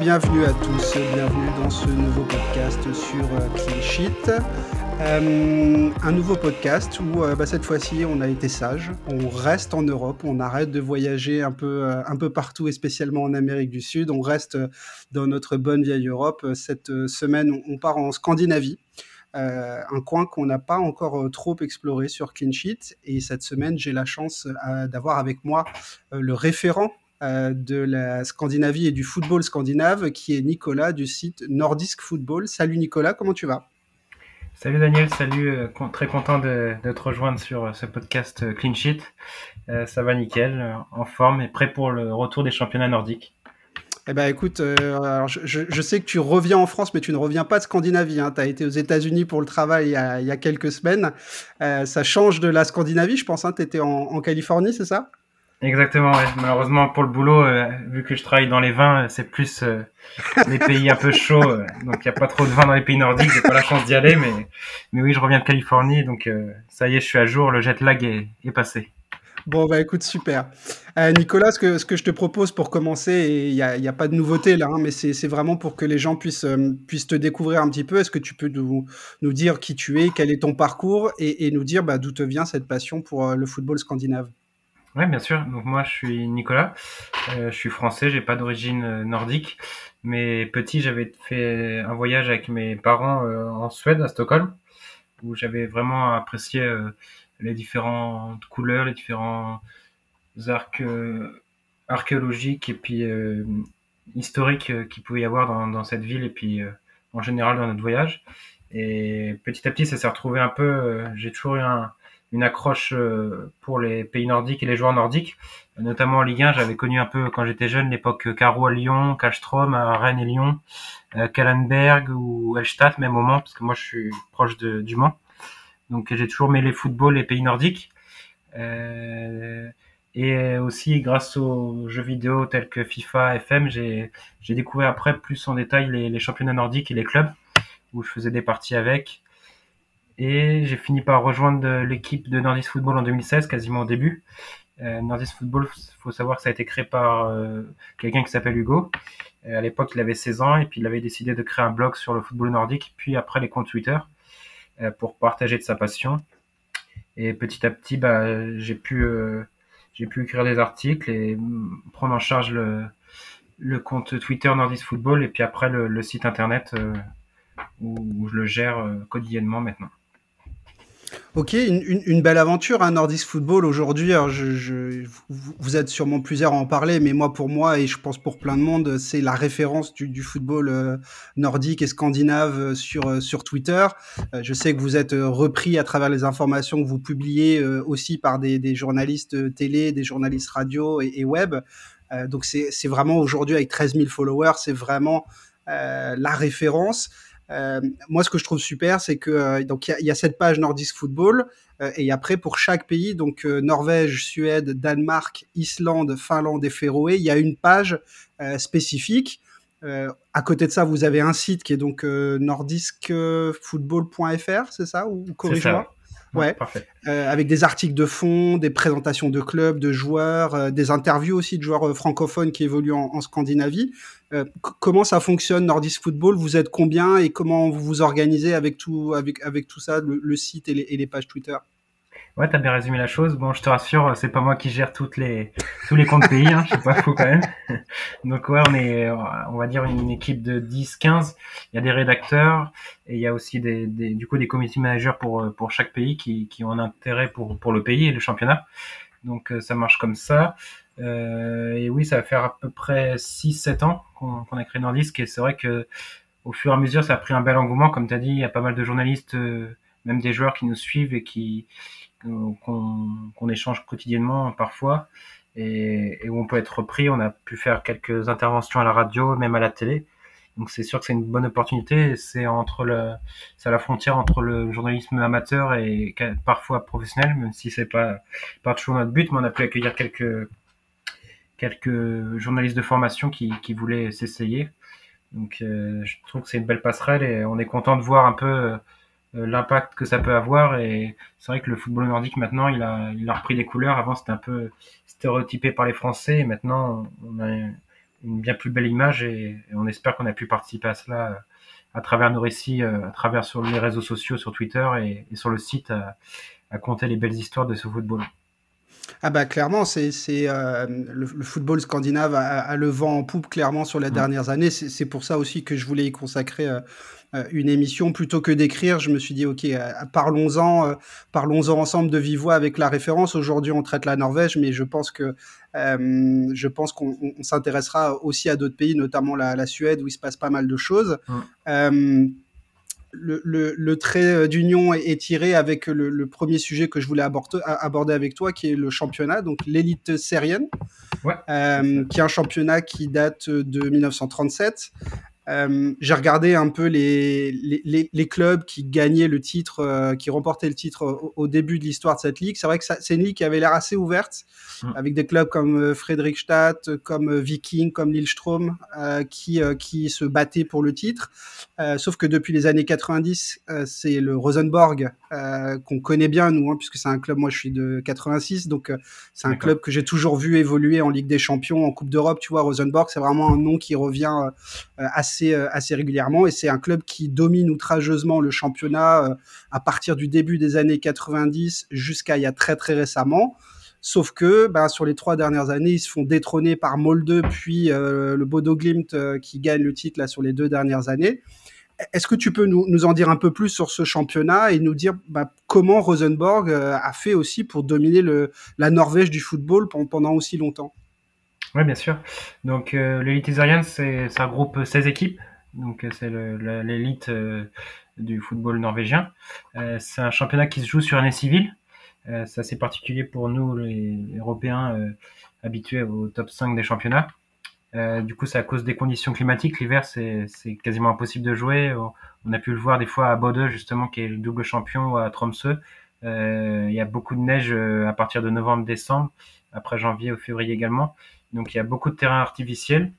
bienvenue à tous, bienvenue dans ce nouveau podcast sur euh, Clean Sheet. Euh, un nouveau podcast où euh, bah, cette fois-ci on a été sage, on reste en Europe, on arrête de voyager un peu, un peu partout et spécialement en Amérique du Sud, on reste dans notre bonne vieille Europe. Cette semaine on part en Scandinavie. un coin qu'on n'a pas encore trop exploré sur Clean Sheet. Et cette semaine, j'ai la chance d'avoir avec moi le référent euh, de la Scandinavie et du football scandinave, qui est Nicolas du site Nordisk Football. Salut Nicolas, comment tu vas? Salut Daniel, salut, euh, très content de, te rejoindre sur euh, ce podcast Clean Sheet. ça va nickel, en forme et prêt pour le retour des championnats nordiques. Eh ben écoute, alors je, sais que tu reviens en France, mais tu ne reviens pas de Scandinavie. Hein. Tu as été aux États-Unis pour le travail il y a, quelques semaines. ça change de la Scandinavie, je pense. Hein. Tu étais en Californie, c'est ça? Exactement, ouais. malheureusement pour le boulot, euh, vu que je travaille dans les vins, euh, c'est plus euh, les pays un peu chauds, donc il n'y a pas trop de vin dans les pays nordiques, j'ai pas la chance d'y aller, mais, mais oui, je reviens de Californie, donc ça y est, je suis à jour, le jet lag est, est passé. Bon, bah écoute, super. Nicolas, ce que, ce que je te propose pour commencer, il n'y a, y a, pas de nouveauté là, hein, mais c'est vraiment pour que les gens puissent, puissent te découvrir un petit peu. Est-ce que tu peux nous, nous, dire qui tu es, quel est ton parcours et, et nous dire bah, d'où te vient cette passion pour le football scandinave? Oui, bien sûr. Donc moi, je suis Nicolas. Euh, je suis français. J'ai pas d'origine euh, nordique, mais petit, j'avais fait un voyage avec mes parents euh, en Suède, à Stockholm, où j'avais vraiment apprécié les différentes couleurs, les différents arcs archéologiques et puis historiques qu'il pouvait y avoir dans, dans, cette ville et puis en général dans notre voyage. Et petit à petit, ça s'est retrouvé un peu. J'ai toujours eu un une accroche euh, pour les pays nordiques et les joueurs nordiques, notamment en Ligue 1. J'avais connu un peu quand j'étais jeune l'époque Caro à Lyon, Kallstrom à Rennes et Lyon, euh, Kallenberg ou Elstadt même au Mans, parce que moi je suis proche de, du Mans. Donc j'ai toujours mêlé football et pays nordiques. Euh, et aussi grâce aux jeux vidéo tels que FIFA, FM, j'ai découvert après plus en détail les, les championnats nordiques et les clubs où je faisais des parties avec. Et j'ai fini par rejoindre l'équipe de Nordis Football en 2016, quasiment au début. Euh, Nordis Football, faut savoir que ça a été créé par euh, quelqu'un qui s'appelle Hugo. Euh, à l'époque, il avait 16 ans et puis il avait décidé de créer un blog sur le football nordique, puis après les comptes Twitter euh, pour partager de sa passion. Et petit à petit, bah, j'ai pu, euh, j'ai pu écrire des articles et prendre en charge le, le compte Twitter Nordis Football et puis après le, le site internet où, je le gère quotidiennement maintenant. Ok, une, une, belle aventure, hein, Nordisk Football aujourd'hui. Je, je, vous êtes sûrement plusieurs à en parler, mais moi, pour moi, et je pense pour plein de monde, c'est la référence du, du football euh, nordique et scandinave euh, sur, euh, sur Twitter. je sais que vous êtes repris à travers les informations que vous publiez aussi par des, des, journalistes télé, des journalistes radio et, et web. donc c'est vraiment aujourd'hui avec 13 000 followers, c'est vraiment la référence. Euh, moi, ce que je trouve super, c'est que euh, donc il y, y, a cette page Nordisk Football euh, et après pour chaque pays, donc euh, Norvège, Suède, Danemark, Islande, Finlande et Féroé, il y a une page spécifique. à côté de ça, vous avez un site qui est donc nordiskfootball.fr, c'est ça ou corrige-moi? Ouais, parfait. Euh, avec des articles de fond, des présentations de clubs, de joueurs, euh, des interviews aussi de joueurs euh, francophones qui évoluent en, en Scandinavie. Euh, comment ça fonctionne Nordis Football? Vous êtes combien et comment vous vous organisez avec tout, avec, avec tout ça, le, le site et les, et les pages Twitter? Ouais, t'as bien résumé la chose. Bon, je te rassure, c'est pas moi qui gère toutes les tous les comptes pays, hein, je suis pas fou quand même. Donc ouais, on est, on va dire une équipe de 10, 15. Il y a des rédacteurs et il y a aussi des, du coup des community managers pour pour chaque pays qui qui ont un intérêt pour pour le pays et le championnat. Donc euh, ça marche comme ça. Euh, et oui, ça va faire à peu près 6-7 ans qu'on qu'on a créé Nordisk et c'est vrai que au fur et à mesure, ça a pris un bel engouement. Comme tu as dit, il y a pas mal de journalistes, euh, même des joueurs qui nous suivent et qui, qu'on échange quotidiennement parfois et, et, où on peut être repris. On a pu faire quelques interventions à la radio, même à la télé. Donc c'est sûr que c'est une bonne opportunité. C'est entre le, à la frontière entre le journalisme amateur et parfois professionnel, même si c'est pas pas toujours notre but. Mais on a pu accueillir quelques quelques journalistes de formation qui, qui voulaient s'essayer. Donc euh, je trouve que c'est une belle passerelle et on est content de voir un peu l'impact que ça peut avoir. Et c'est vrai que le football nordique maintenant, il a, il a repris des couleurs. Avant, c'était un peu stéréotypé par les Français. Et maintenant, on a, une bien plus belle image et, on espère qu'on a pu participer à cela à travers nos récits, à travers sur les réseaux sociaux, sur Twitter et, sur le site, à, à compter les belles histoires de ce football. Ah bah clairement, c'est euh, le, le, football scandinave a, le vent en poupe clairement sur les mmh. dernières années. C'est pour ça aussi que je voulais y consacrer euh, euh, une émission plutôt que d'écrire. Je me suis dit ok, parlons-en, parlons-en ensemble de vive voix avec la référence. Aujourd'hui, on traite la Norvège, mais je pense que je pense qu'on s'intéressera aussi à d'autres pays, notamment la, la, Suède où il se passe pas mal de choses. Mmh le, trait euh, d'union est, tiré avec le, premier sujet que je voulais aborder, aborder, avec toi, qui est le championnat, donc l'élite syrienne, euh, qui est un championnat qui date de 1937. Euh, j'ai regardé un peu les, les, les, clubs qui gagnaient le titre, euh, qui remportaient le titre au, début de l'histoire de cette ligue. C'est vrai que c'est une ligue qui avait l'air assez ouverte, mm. avec des clubs comme euh, Fredrikstad, comme euh, Viking, comme Lillestrøm, euh, qui, qui se battaient pour le titre. sauf que depuis les années 90, c'est le Rosenborg qu'on connaît bien, nous, hein, puisque c'est un club, moi je suis de 86, donc c'est un club que j'ai toujours vu évoluer en Ligue des Champions, en Coupe d'Europe. Tu vois, Rosenborg, c'est vraiment un nom qui revient assez euh, assez, régulièrement et c'est un club qui domine outrageusement le championnat euh, à partir du début des années 90 jusqu'à il y a très très récemment. Sauf que ben, sur les trois dernières années, ils se font détrôner par Molde puis euh, le Bodo Glimt qui gagne le titre là sur les deux dernières années. Est-ce que tu peux nous, nous, en dire un peu plus sur ce championnat et nous dire ben, comment Rosenborg a fait aussi pour dominer le, la Norvège du football pendant aussi longtemps? Oui, bien sûr. Donc, euh, l'élite isarienne, c'est, ça regroupe 16 équipes. Donc, euh, c'est l'élite euh, du football norvégien. Euh, c'est un championnat qui se joue sur année civile. Euh, c'est particulier pour nous, les Européens, habitués au top 5 des championnats. Du coup, c'est à cause des conditions climatiques. L'hiver, c'est, quasiment impossible de jouer. On a pu le voir des fois à Bodø, justement, qui est le double champion, ou à Tromsø. Il y a beaucoup de neige à partir de novembre-décembre, après janvier ou février également. Donc il y a beaucoup de terrains artificiels.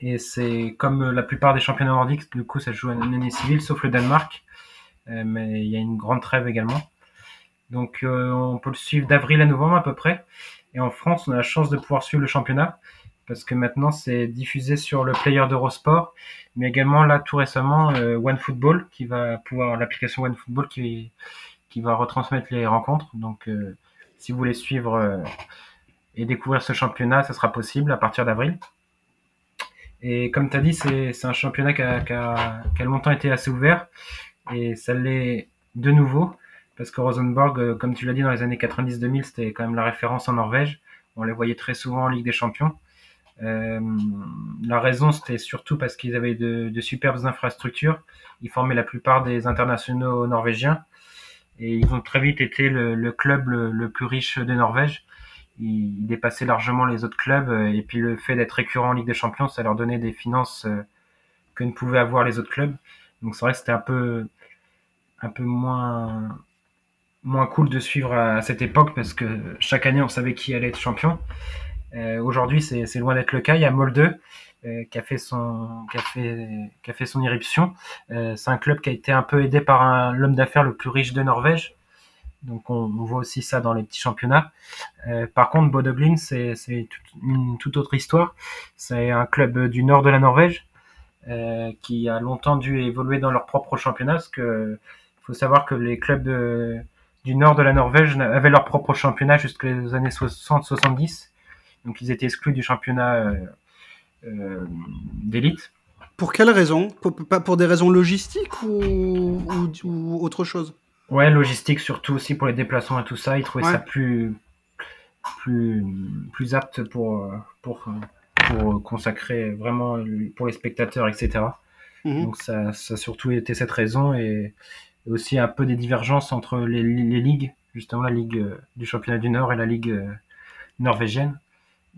Et c'est comme la plupart des championnats nordiques, du coup ça se joue en année civile, sauf le Danemark. Euh, mais il y a une grande trêve également. Donc euh, on peut le suivre d'avril à novembre à peu près. Et en France, on a la chance de pouvoir suivre le championnat parce que maintenant c'est diffusé sur le player d'Eurosport, mais également là tout récemment euh, OneFootball qui va pouvoir l'application OneFootball qui qui va retransmettre les rencontres. Donc si vous voulez suivre et découvrir ce championnat, ça sera possible à partir d'avril. Et comme tu as dit, c'est un championnat qui a, qui, a, qui a, longtemps été assez ouvert et ça l'est de nouveau parce que Rosenborg, euh, comme tu l'as dit dans les années 90-2000, c'était quand même la référence en Norvège. On les voyait très souvent en Ligue des Champions. Euh, la raison, c'était surtout parce qu'ils avaient de, superbes infrastructures. Ils formaient la plupart des internationaux norvégiens et ils ont très vite été le, club le, plus riche de Norvège il, dépassait largement les autres clubs et puis le fait d'être récurrent en Ligue des Champions, ça leur donnait des finances euh, que ne pouvaient avoir les autres clubs. Donc c'est vrai que c'était un peu un peu moins moins cool de suivre à, cette époque parce que chaque année on savait qui allait être champion. Euh, Aujourd'hui c'est loin d'être le cas. Il y a Molde euh, qui a fait son qui a fait qui a fait son irruption. Euh, c'est un club qui a été un peu aidé par l'homme d'affaires le plus riche de Norvège, donc on, voit aussi ça dans les petits championnats. Par contre, Bodø c'est une toute autre histoire. C'est un club du nord de la Norvège qui a longtemps dû évoluer dans leur propre championnat. Parce que faut savoir que les clubs du nord de la Norvège avaient leur propre championnat jusqu'aux années 60-70. Donc ils étaient exclus du championnat euh, euh d'élite. Pour quelles raisons pour, pour, des raisons logistiques ou, ou, ou autre chose? Ouais, logistique surtout aussi pour les déplacements et tout ça. Ils trouvaient ça plus, plus, plus apte pour, pour, pour consacrer vraiment pour les spectateurs, etc. Mhm. Donc ça, ça a surtout été cette raison et, aussi un peu des divergences entre les, les, ligues, justement la ligue euh, du championnat du Nord et la ligue norvégienne.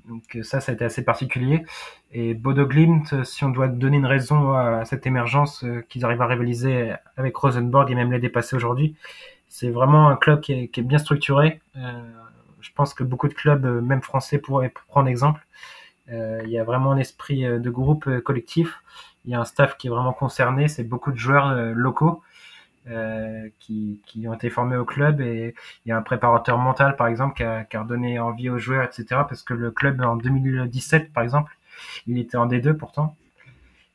Donc euh, ça, ça a été assez particulier. Et Bodo Glimt, si on doit donner une raison à cette émergence qu'ils arrivent à rivaliser avec Rosenborg et même les dépasser aujourd'hui, c'est vraiment un club qui est, bien structuré. Euh, je pense que beaucoup de clubs, même français, pourraient prendre exemple. Euh, il y a vraiment un esprit de groupe collectif. Il y a un staff qui est vraiment concerné. C'est beaucoup de joueurs locaux euh, qui, ont été formés au club et il y a un préparateur mental par exemple qui a, qui a donné envie aux joueurs etc parce que le club en 2017 par exemple il était en D2 pourtant.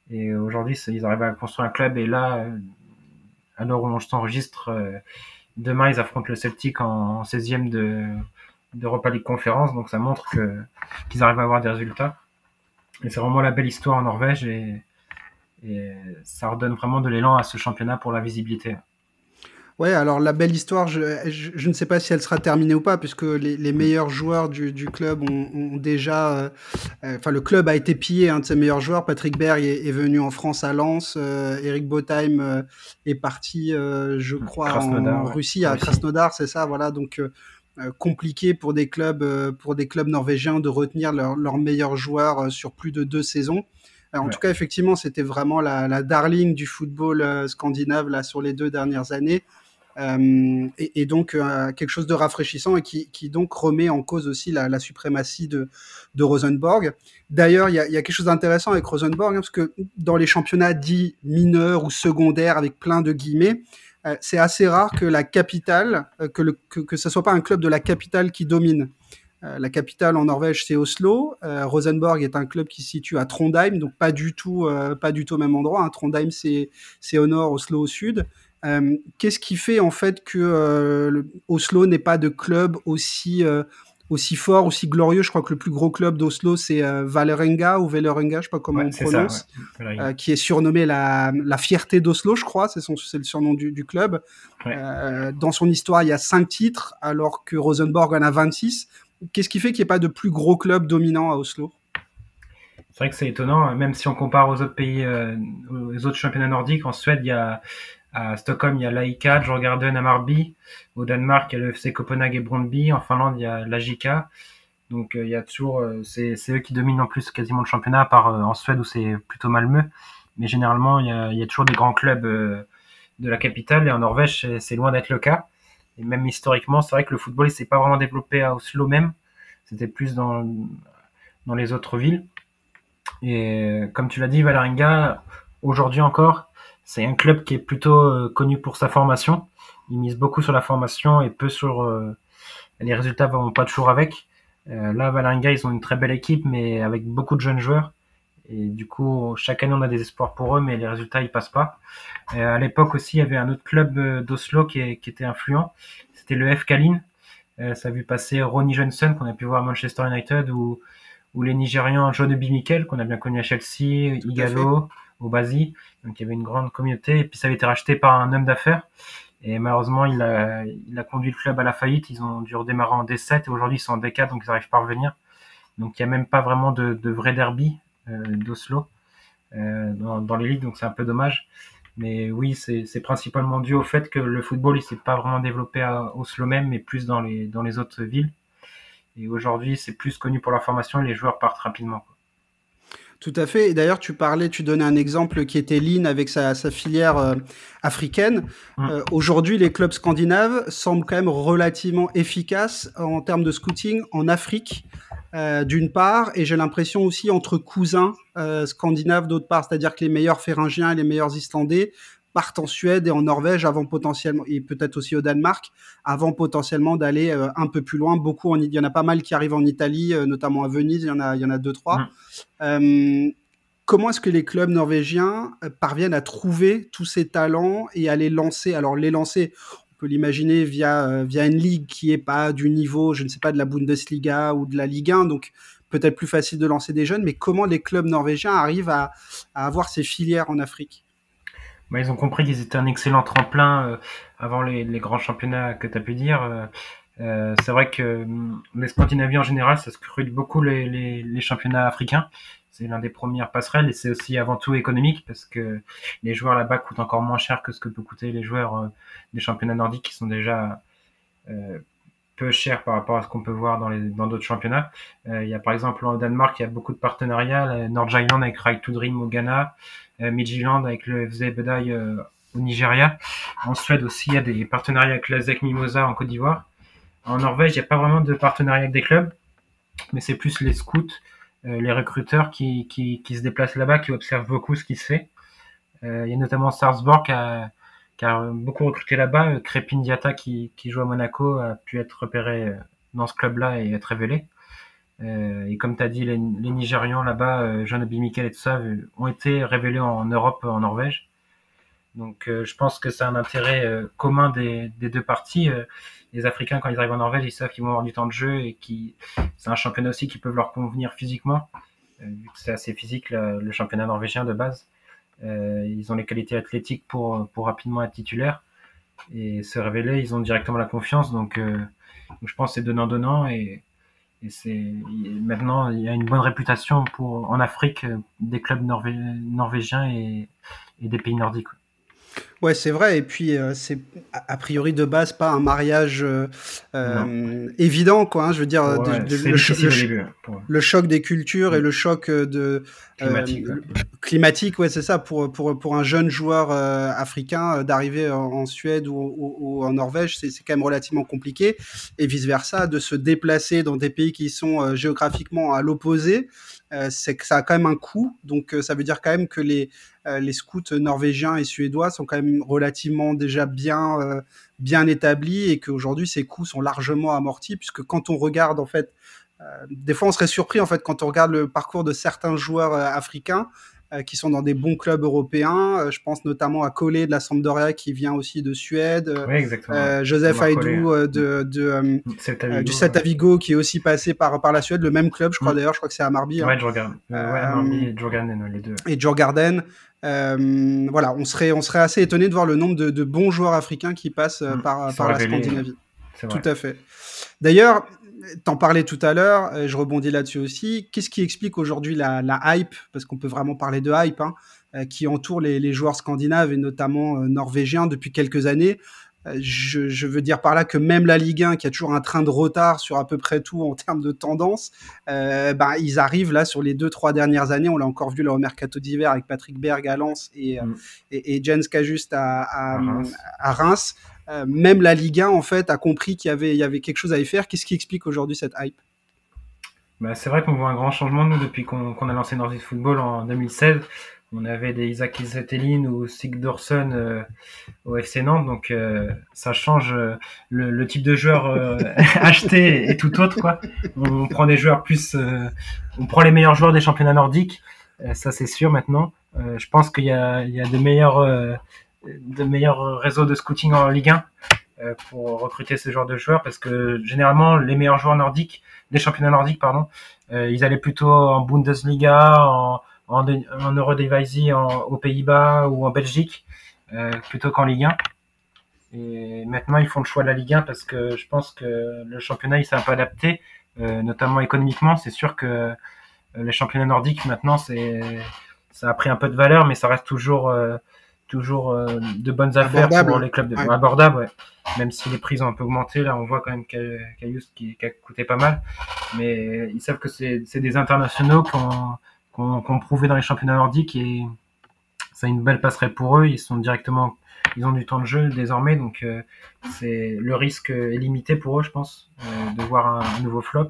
Et aujourd'hui, ils arrivent à construire un club. Et là, l'heure où on s'enregistre, demain, ils affrontent le Celtic en, 16e de d'Europa League Conférence. Donc ça montre que qu'ils arrivent à avoir des résultats. Et c'est vraiment la belle histoire en Norvège et, et ça redonne vraiment de l'élan à ce championnat pour la visibilité. Ouais, alors la belle histoire, je, je, ne sais pas si elle sera terminée ou pas, puisque les, les meilleurs joueurs du, du club ont, ont déjà. Euh, euh, enfin, le club a été pillé, un de ses meilleurs joueurs. Patrick Berg est, est venu en France à Lens. Euh, Eric Botheim euh, est parti, je crois, en Russie, à Krasnodar, c'est ça, voilà. Donc. compliqué pour des clubs pour des clubs norvégiens de retenir leurs meilleurs joueurs sur plus de deux saisons. En tout cas, effectivement, c'était vraiment la, la, darling du football scandinave là sur les deux dernières années. Euh, et, et, donc euh, quelque chose de rafraîchissant et qui, qui, donc remet en cause aussi la, la suprématie de, de Rosenborg. D'ailleurs, il y a, y a, quelque chose d'intéressant avec Rosenborg, hein, parce que dans les championnats dits mineurs ou secondaires, avec plein de guillemets, euh, c'est assez rare que la capitale, euh, que, le, que, que ce soit pas un club de la capitale qui domine. Euh, la capitale en Norvège, c'est Oslo. Rosenborg est un club qui se situe à Trondheim, donc pas du tout, pas du tout au même endroit. Hein. Trondheim, c'est au nord, Oslo au sud. Euh, qu'est-ce qui fait en fait que euh, Oslo n'est pas de club aussi euh, aussi fort, aussi glorieux? Je crois que le plus gros club d'Oslo, c'est Valerenga ou Valerenga, je sais pas comment on prononce, qui est surnommé la, la fierté d'Oslo, je crois, c'est le surnom du, du club. dans son histoire, il y a cinq titres, alors que Rosenborg en a 26. Qu'est-ce qui fait qu'il n'y ait pas de plus gros club dominant à Oslo? C'est vrai que c'est étonnant, même si on compare aux autres pays, aux autres championnats nordiques. En Suède, il y a à Stockholm, il y a l'AIK, Djurgården à Marby. Au Danemark, il y a le FC Copenhague et Brøndby. En Finlande, il y a l'AJK. Donc euh, il y a toujours, euh, c'est eux qui dominent en plus quasiment le championnat, à part euh, en Suède où c'est plutôt Malmö. Mais généralement, il y a toujours des grands clubs de la capitale et en Norvège, c'est loin d'être le cas. Et même historiquement, c'est vrai que le football, il s'est pas vraiment développé à Oslo même. C'était plus dans, dans les autres villes. Et comme tu l'as dit, Valerenga, aujourd'hui encore, c'est un club qui est plutôt euh, connu pour sa formation. Il mise beaucoup sur la formation et peu sur euh, les résultats vont pas toujours avec. Euh, là, Valenga, ils ont une très belle équipe, mais avec beaucoup de jeunes joueurs. Et du coup, chaque année, on a des espoirs pour eux, mais les résultats, ils passent pas. à l'époque aussi, il y avait un autre club d'Oslo qui, qui, était influent. C'était le F. Kalin. ça a vu passer Ronnie Johnson, qu'on a pu voir à Manchester United, ou, ou les Nigérians John B. Mikel, qu'on a bien connu à Chelsea, Igalo, au Basi. Donc il y avait une grande communauté. Et puis ça avait été racheté par un homme d'affaires. Et malheureusement, il a, il a conduit le club à la faillite. Ils ont dû redémarrer en D7 et aujourd'hui ils sont en D4, donc ils n'arrivent pas à revenir. Donc il n'y a même pas vraiment de, de vrai derby euh, d'Oslo euh, dans, dans, les donc c'est un peu dommage. Mais oui, c'est principalement dû au fait que le football il s'est pas vraiment développé à Oslo même, mais plus dans les dans les autres villes. Et aujourd'hui, c'est plus connu pour la formation et les joueurs partent rapidement. Tout à fait. Et d'ailleurs, tu parlais, tu donnais un exemple qui était Lean avec sa, sa filière euh, africaine. Mmh. Euh, Aujourd'hui, les clubs scandinaves semblent quand même relativement efficaces en termes de scouting en Afrique, euh, d'une part, et j'ai l'impression aussi entre cousins scandinaves d'autre part. C'est-à-dire que les meilleurs Féringiens et les meilleurs Islandais partent en Suède et en Norvège avant potentiellement, et peut-être aussi au Danemark, avant potentiellement d'aller euh, un peu plus loin. Beaucoup, en, il y en a pas mal qui arrivent en Italie, euh, notamment à Venise, il y en a, il y en a deux, trois. Mmh. Euh, comment est-ce que les clubs norvégiens parviennent à trouver tous ces talents et à les lancer? Alors, les lancer, on peut l'imaginer via, via une ligue qui est pas du niveau, je ne sais pas, de la Bundesliga ou de la Ligue 1, donc peut-être plus facile de lancer des jeunes, mais comment les clubs norvégiens arrivent à, à avoir ces filières en Afrique? Bah, ils ont compris qu'ils étaient un excellent tremplin euh, avant les, les, grands championnats que tu as pu dire. Euh, euh, c'est vrai que hum, les Scandinaviens en général, ça scrute beaucoup les, les, les championnats africains. C'est l'un des premières passerelles et c'est aussi avant tout économique parce que les joueurs là-bas coûtent encore moins cher que ce que peut coûter les joueurs euh, des championnats nordiques qui sont déjà euh, peu chers par rapport à ce qu'on peut voir dans les dans d'autres championnats. Euh, il y a par exemple au Danemark, il y a beaucoup de partenariats. Nordjylland avec Right to Dream au Ghana, euh, Midtjylland avec le FZ Bedai euh, au Nigeria. En Suède aussi, il y a des partenariats avec la ZEC Mimosa en Côte d'Ivoire. En Norvège, il n'y a pas vraiment de partenariat avec des clubs, mais c'est plus les scouts, euh, les recruteurs qui, qui, qui se déplacent là-bas, qui observent beaucoup ce qui se fait. Euh, il y a notamment Sarsborg qui qui a beaucoup recruté là-bas. Crépin Diata qui, joue à Monaco a pu être repéré dans ce club-là et être révélé. et comme tu as dit, les, Nigérians là-bas, Jean Mikel et tout ça, ont été révélés en Europe, en Norvège. Donc je pense que c'est un intérêt commun des, des, deux parties. les Africains, quand ils arrivent en Norvège, ils savent qu'ils vont avoir du temps de jeu et qui c'est un championnat aussi qui peut leur convenir physiquement, vu que c'est assez physique le championnat norvégien de base. Euh, ils ont les qualités athlétiques pour, pour rapidement être titulaires et se révéler. Ils ont directement la confiance. Donc, euh, je pense que c'est donnant-donnant. Et, et c'est maintenant, il y a une bonne réputation pour, en Afrique des clubs norvégiens et des pays nordiques. Ouais, c'est vrai. Et puis, euh, c'est a priori de base pas un mariage euh, euh évident, quoi. Hein, je veux dire, le, choc des cultures et le choc euh, de climatique. climatique, ouais, c'est ça. Pour pour pour un jeune joueur africain d'arriver en, Suède ou, ou, en Norvège, c'est quand même relativement compliqué. Et vice versa, de se déplacer dans des pays qui sont géographiquement à l'opposé. Euh, c'est que ça a quand même un coût. Donc, euh, ça veut dire quand même que les, euh, les scouts norvégiens et suédois sont quand même relativement déjà bien, bien établis et qu'aujourd'hui, ces coûts sont largement amortis puisque quand on regarde, en fait, des fois, on serait surpris, en fait, quand on regarde le parcours de certains joueurs africains. Euh, qui sont dans des bons clubs européens. Euh, je pense notamment à Collet de la Sampdoria qui vient aussi de Suède. Euh, Joseph Aidou de, de du Celta Vigo qui est aussi passé par, par la Suède, le même club, je crois mm. d'ailleurs, je crois que c'est à Marby. Hein. Ouais, Jorgarden. et Jorgarden, les deux. Et Jorgarden. voilà, on serait, on serait assez étonné de voir le nombre de, de bons joueurs africains qui passent mm. par, par la Scandinavie. Tout à fait. D'ailleurs, T'en parlais tout à l'heure, euh, je rebondis là-dessus aussi. Qu'est-ce qui explique aujourd'hui la, hype, parce qu'on peut vraiment parler de hype, hein, euh, qui entoure les, joueurs scandinaves et notamment euh, norvégiens depuis quelques années je, veux dire par là que même la Ligue 1, qui a toujours un train de retard sur à peu près tout en termes de tendance, ben, ils arrivent là sur les deux, trois dernières années. On l'a encore vu là au mercato d'hiver avec Patrick Berg à Lens et, mm. et, Jens Kajust à, à Reims. Euh, même la Ligue 1 en fait a compris qu'il y avait, quelque chose à y faire. Qu'est-ce qui explique aujourd'hui cette hype? Bah, C'est vrai qu'on voit un grand changement depuis qu'on a lancé Nordic Football en 2016. On avait des Isaac Isetelin ou Sigdorsson euh, au FC Nantes, donc euh, ça change le, type de joueur acheté et tout autre quoi. On, prend des joueurs plus, on prend les meilleurs joueurs des championnats nordiques, ça c'est sûr maintenant. je pense qu'il y y a de meilleurs de meilleurs réseaux de scouting en Ligue 1 euh, pour recruter ce genre de joueurs parce que généralement les meilleurs joueurs nordiques des championnats nordiques pardon euh, ils allaient plutôt en Bundesliga en en, en aux Pays-Bas ou en Belgique euh, plutôt qu'en Ligue 1 et maintenant ils font le choix de la Ligue 1 parce que je pense que le championnat il s'est un peu adapté notamment économiquement. C'est sûr que les championnats nordiques maintenant c'est ça a pris un peu de valeur mais ça reste toujours toujours euh, de bonnes affaires pour les clubs de... abordables, ouais. même si les prix ont un peu augmenté. Là, on voit quand même Cayus qui, qui, a coûté pas mal, mais ils savent que c'est des internationaux qu'on qu prouvé dans les championnats nordiques et c'est une belle passerelle pour eux. Ils sont directement, ils ont du temps de jeu désormais, donc euh, c'est le risque est limité pour eux, je pense, euh, de voir un, nouveau flop.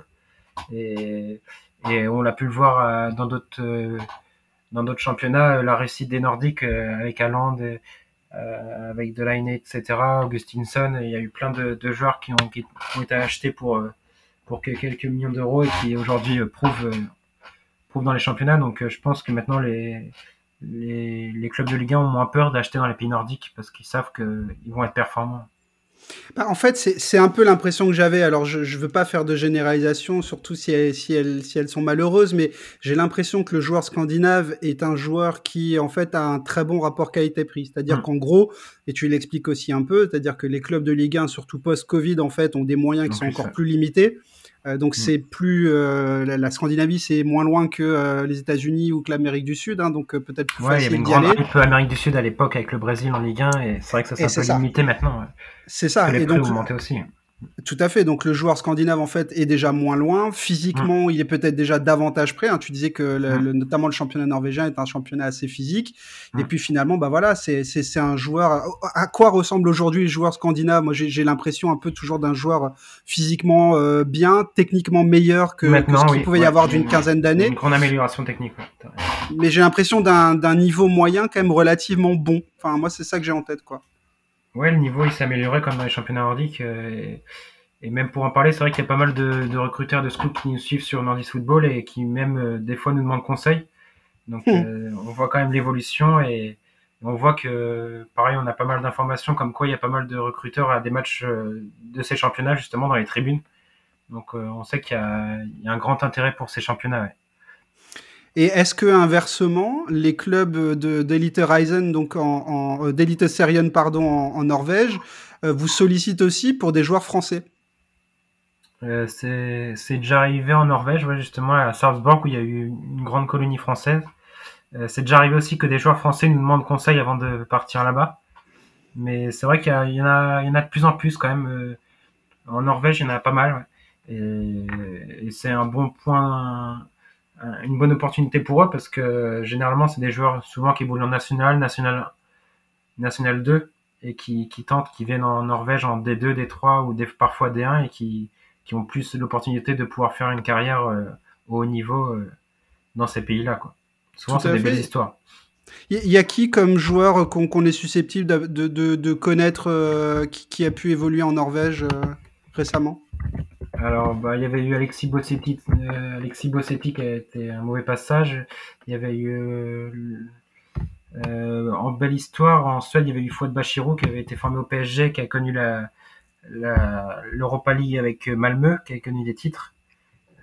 Et, et on l'a pu le voir dans d'autres dans d'autres championnats, euh, la réussite des Nordiques euh, avec Haaland, euh, avec Delaine, etc., Augustinson, il y a eu plein de, joueurs qui ont, été achetés pour, quelques millions d'euros et qui aujourd'hui prouvent, dans les championnats. Donc je pense que maintenant les, les, les clubs de Ligue 1 ont moins peur d'acheter dans les pays nordiques parce qu'ils savent qu'ils vont être performants. Bah, en fait, c'est un peu l'impression que j'avais. Alors, je ne veux pas faire de généralisation, surtout si elles, si elles, si elles sont malheureuses, mais j'ai l'impression que le joueur scandinave est un joueur qui, en fait, a un très bon rapport qualité-prix. C'est-à-dire mmh. qu'en gros, et tu l'expliques aussi un peu, c'est-à-dire que les clubs de Ligue 1, surtout post-Covid, en fait, ont des moyens qui sont encore plus limités. Euh, donc mm. c'est plus euh, la, Scandinavie, c'est moins loin que euh, les États-Unis ou que l'Amérique du Sud, hein, donc peut-être plus ouais, facile d'y aller. Il y avait une grande Amérique du Sud à l'époque avec le Brésil en Ligue 1 et c'est vrai que ça s'est un peu limité maintenant. C'est ça. les et prix donc, aussi. Tout à fait. Donc le joueur scandinave en fait est déjà moins loin. Physiquement, mm. il est peut-être déjà davantage prêt. Hein. Tu disais que mm. le, notamment le championnat norvégien est un championnat assez physique. Mm. Et puis finalement, bah voilà, c'est c'est un joueur. À quoi ressemble aujourd'hui le joueur scandinave Moi, j'ai l'impression un peu toujours d'un joueur physiquement euh, bien, techniquement meilleur que, ce qu'il pouvait y avoir d'une quinzaine d'années. Une grande amélioration technique. Mais j'ai l'impression d'un niveau moyen quand même relativement bon. Enfin, moi, c'est ça que j'ai en tête, quoi ouais, le niveau il s'est amélioré comme dans les championnats nordiques. Euh, Et même pour en parler, c'est vrai qu'il y a pas mal de, de, recruteurs de scouts qui nous suivent sur Nordis Football et qui même euh, des fois nous demandent conseil. Donc hmm. on voit quand même l'évolution et on voit que pareil, on a pas mal d'informations comme quoi il y a pas mal de recruteurs à des matchs de ces championnats justement dans les tribunes. Donc on sait qu'il y, y, a un grand intérêt pour ces championnats. Ouais. Et est-ce que inversement, les clubs d'Elite Ryzen, donc en, euh, d'Elite Serien pardon, en, Norvège, euh, vous sollicitent aussi pour des joueurs français? Euh, C'est déjà arrivé en Norvège, justement à Sarpsborg où il y a eu une grande colonie française. C'est déjà arrivé aussi que des joueurs français nous demandent conseil avant de partir là-bas. Mais c'est vrai qu'il y, en a, de plus en plus quand même. en Norvège, il y en a pas mal. Et c'est un bon point une bonne opportunité pour eux parce que généralement c'est des joueurs souvent qui évoluent en national, national, national 2 et qui, qui tentent, qui viennent en Norvège en D2, D3 ou des, parfois D1 et qui, qui ont plus l'opportunité de pouvoir faire une carrière euh, au haut niveau euh, dans ces pays-là. Quoi. Souvent c'est des belles histoires. Il y a qui comme joueur qu'on est susceptible de, de, de connaître euh, qui, qui, a pu évoluer en Norvège récemment? Alors, bah, il y avait eu Alexis Bossetti, euh, Alexis Bossetti qui a été un mauvais passage. Il y avait eu, euh, euh, en belle histoire, en Suède, il y avait eu Fouad Bachirou qui avait été formé au PSG, qui a connu la, l'Europa League avec Malmö, qui a connu des titres.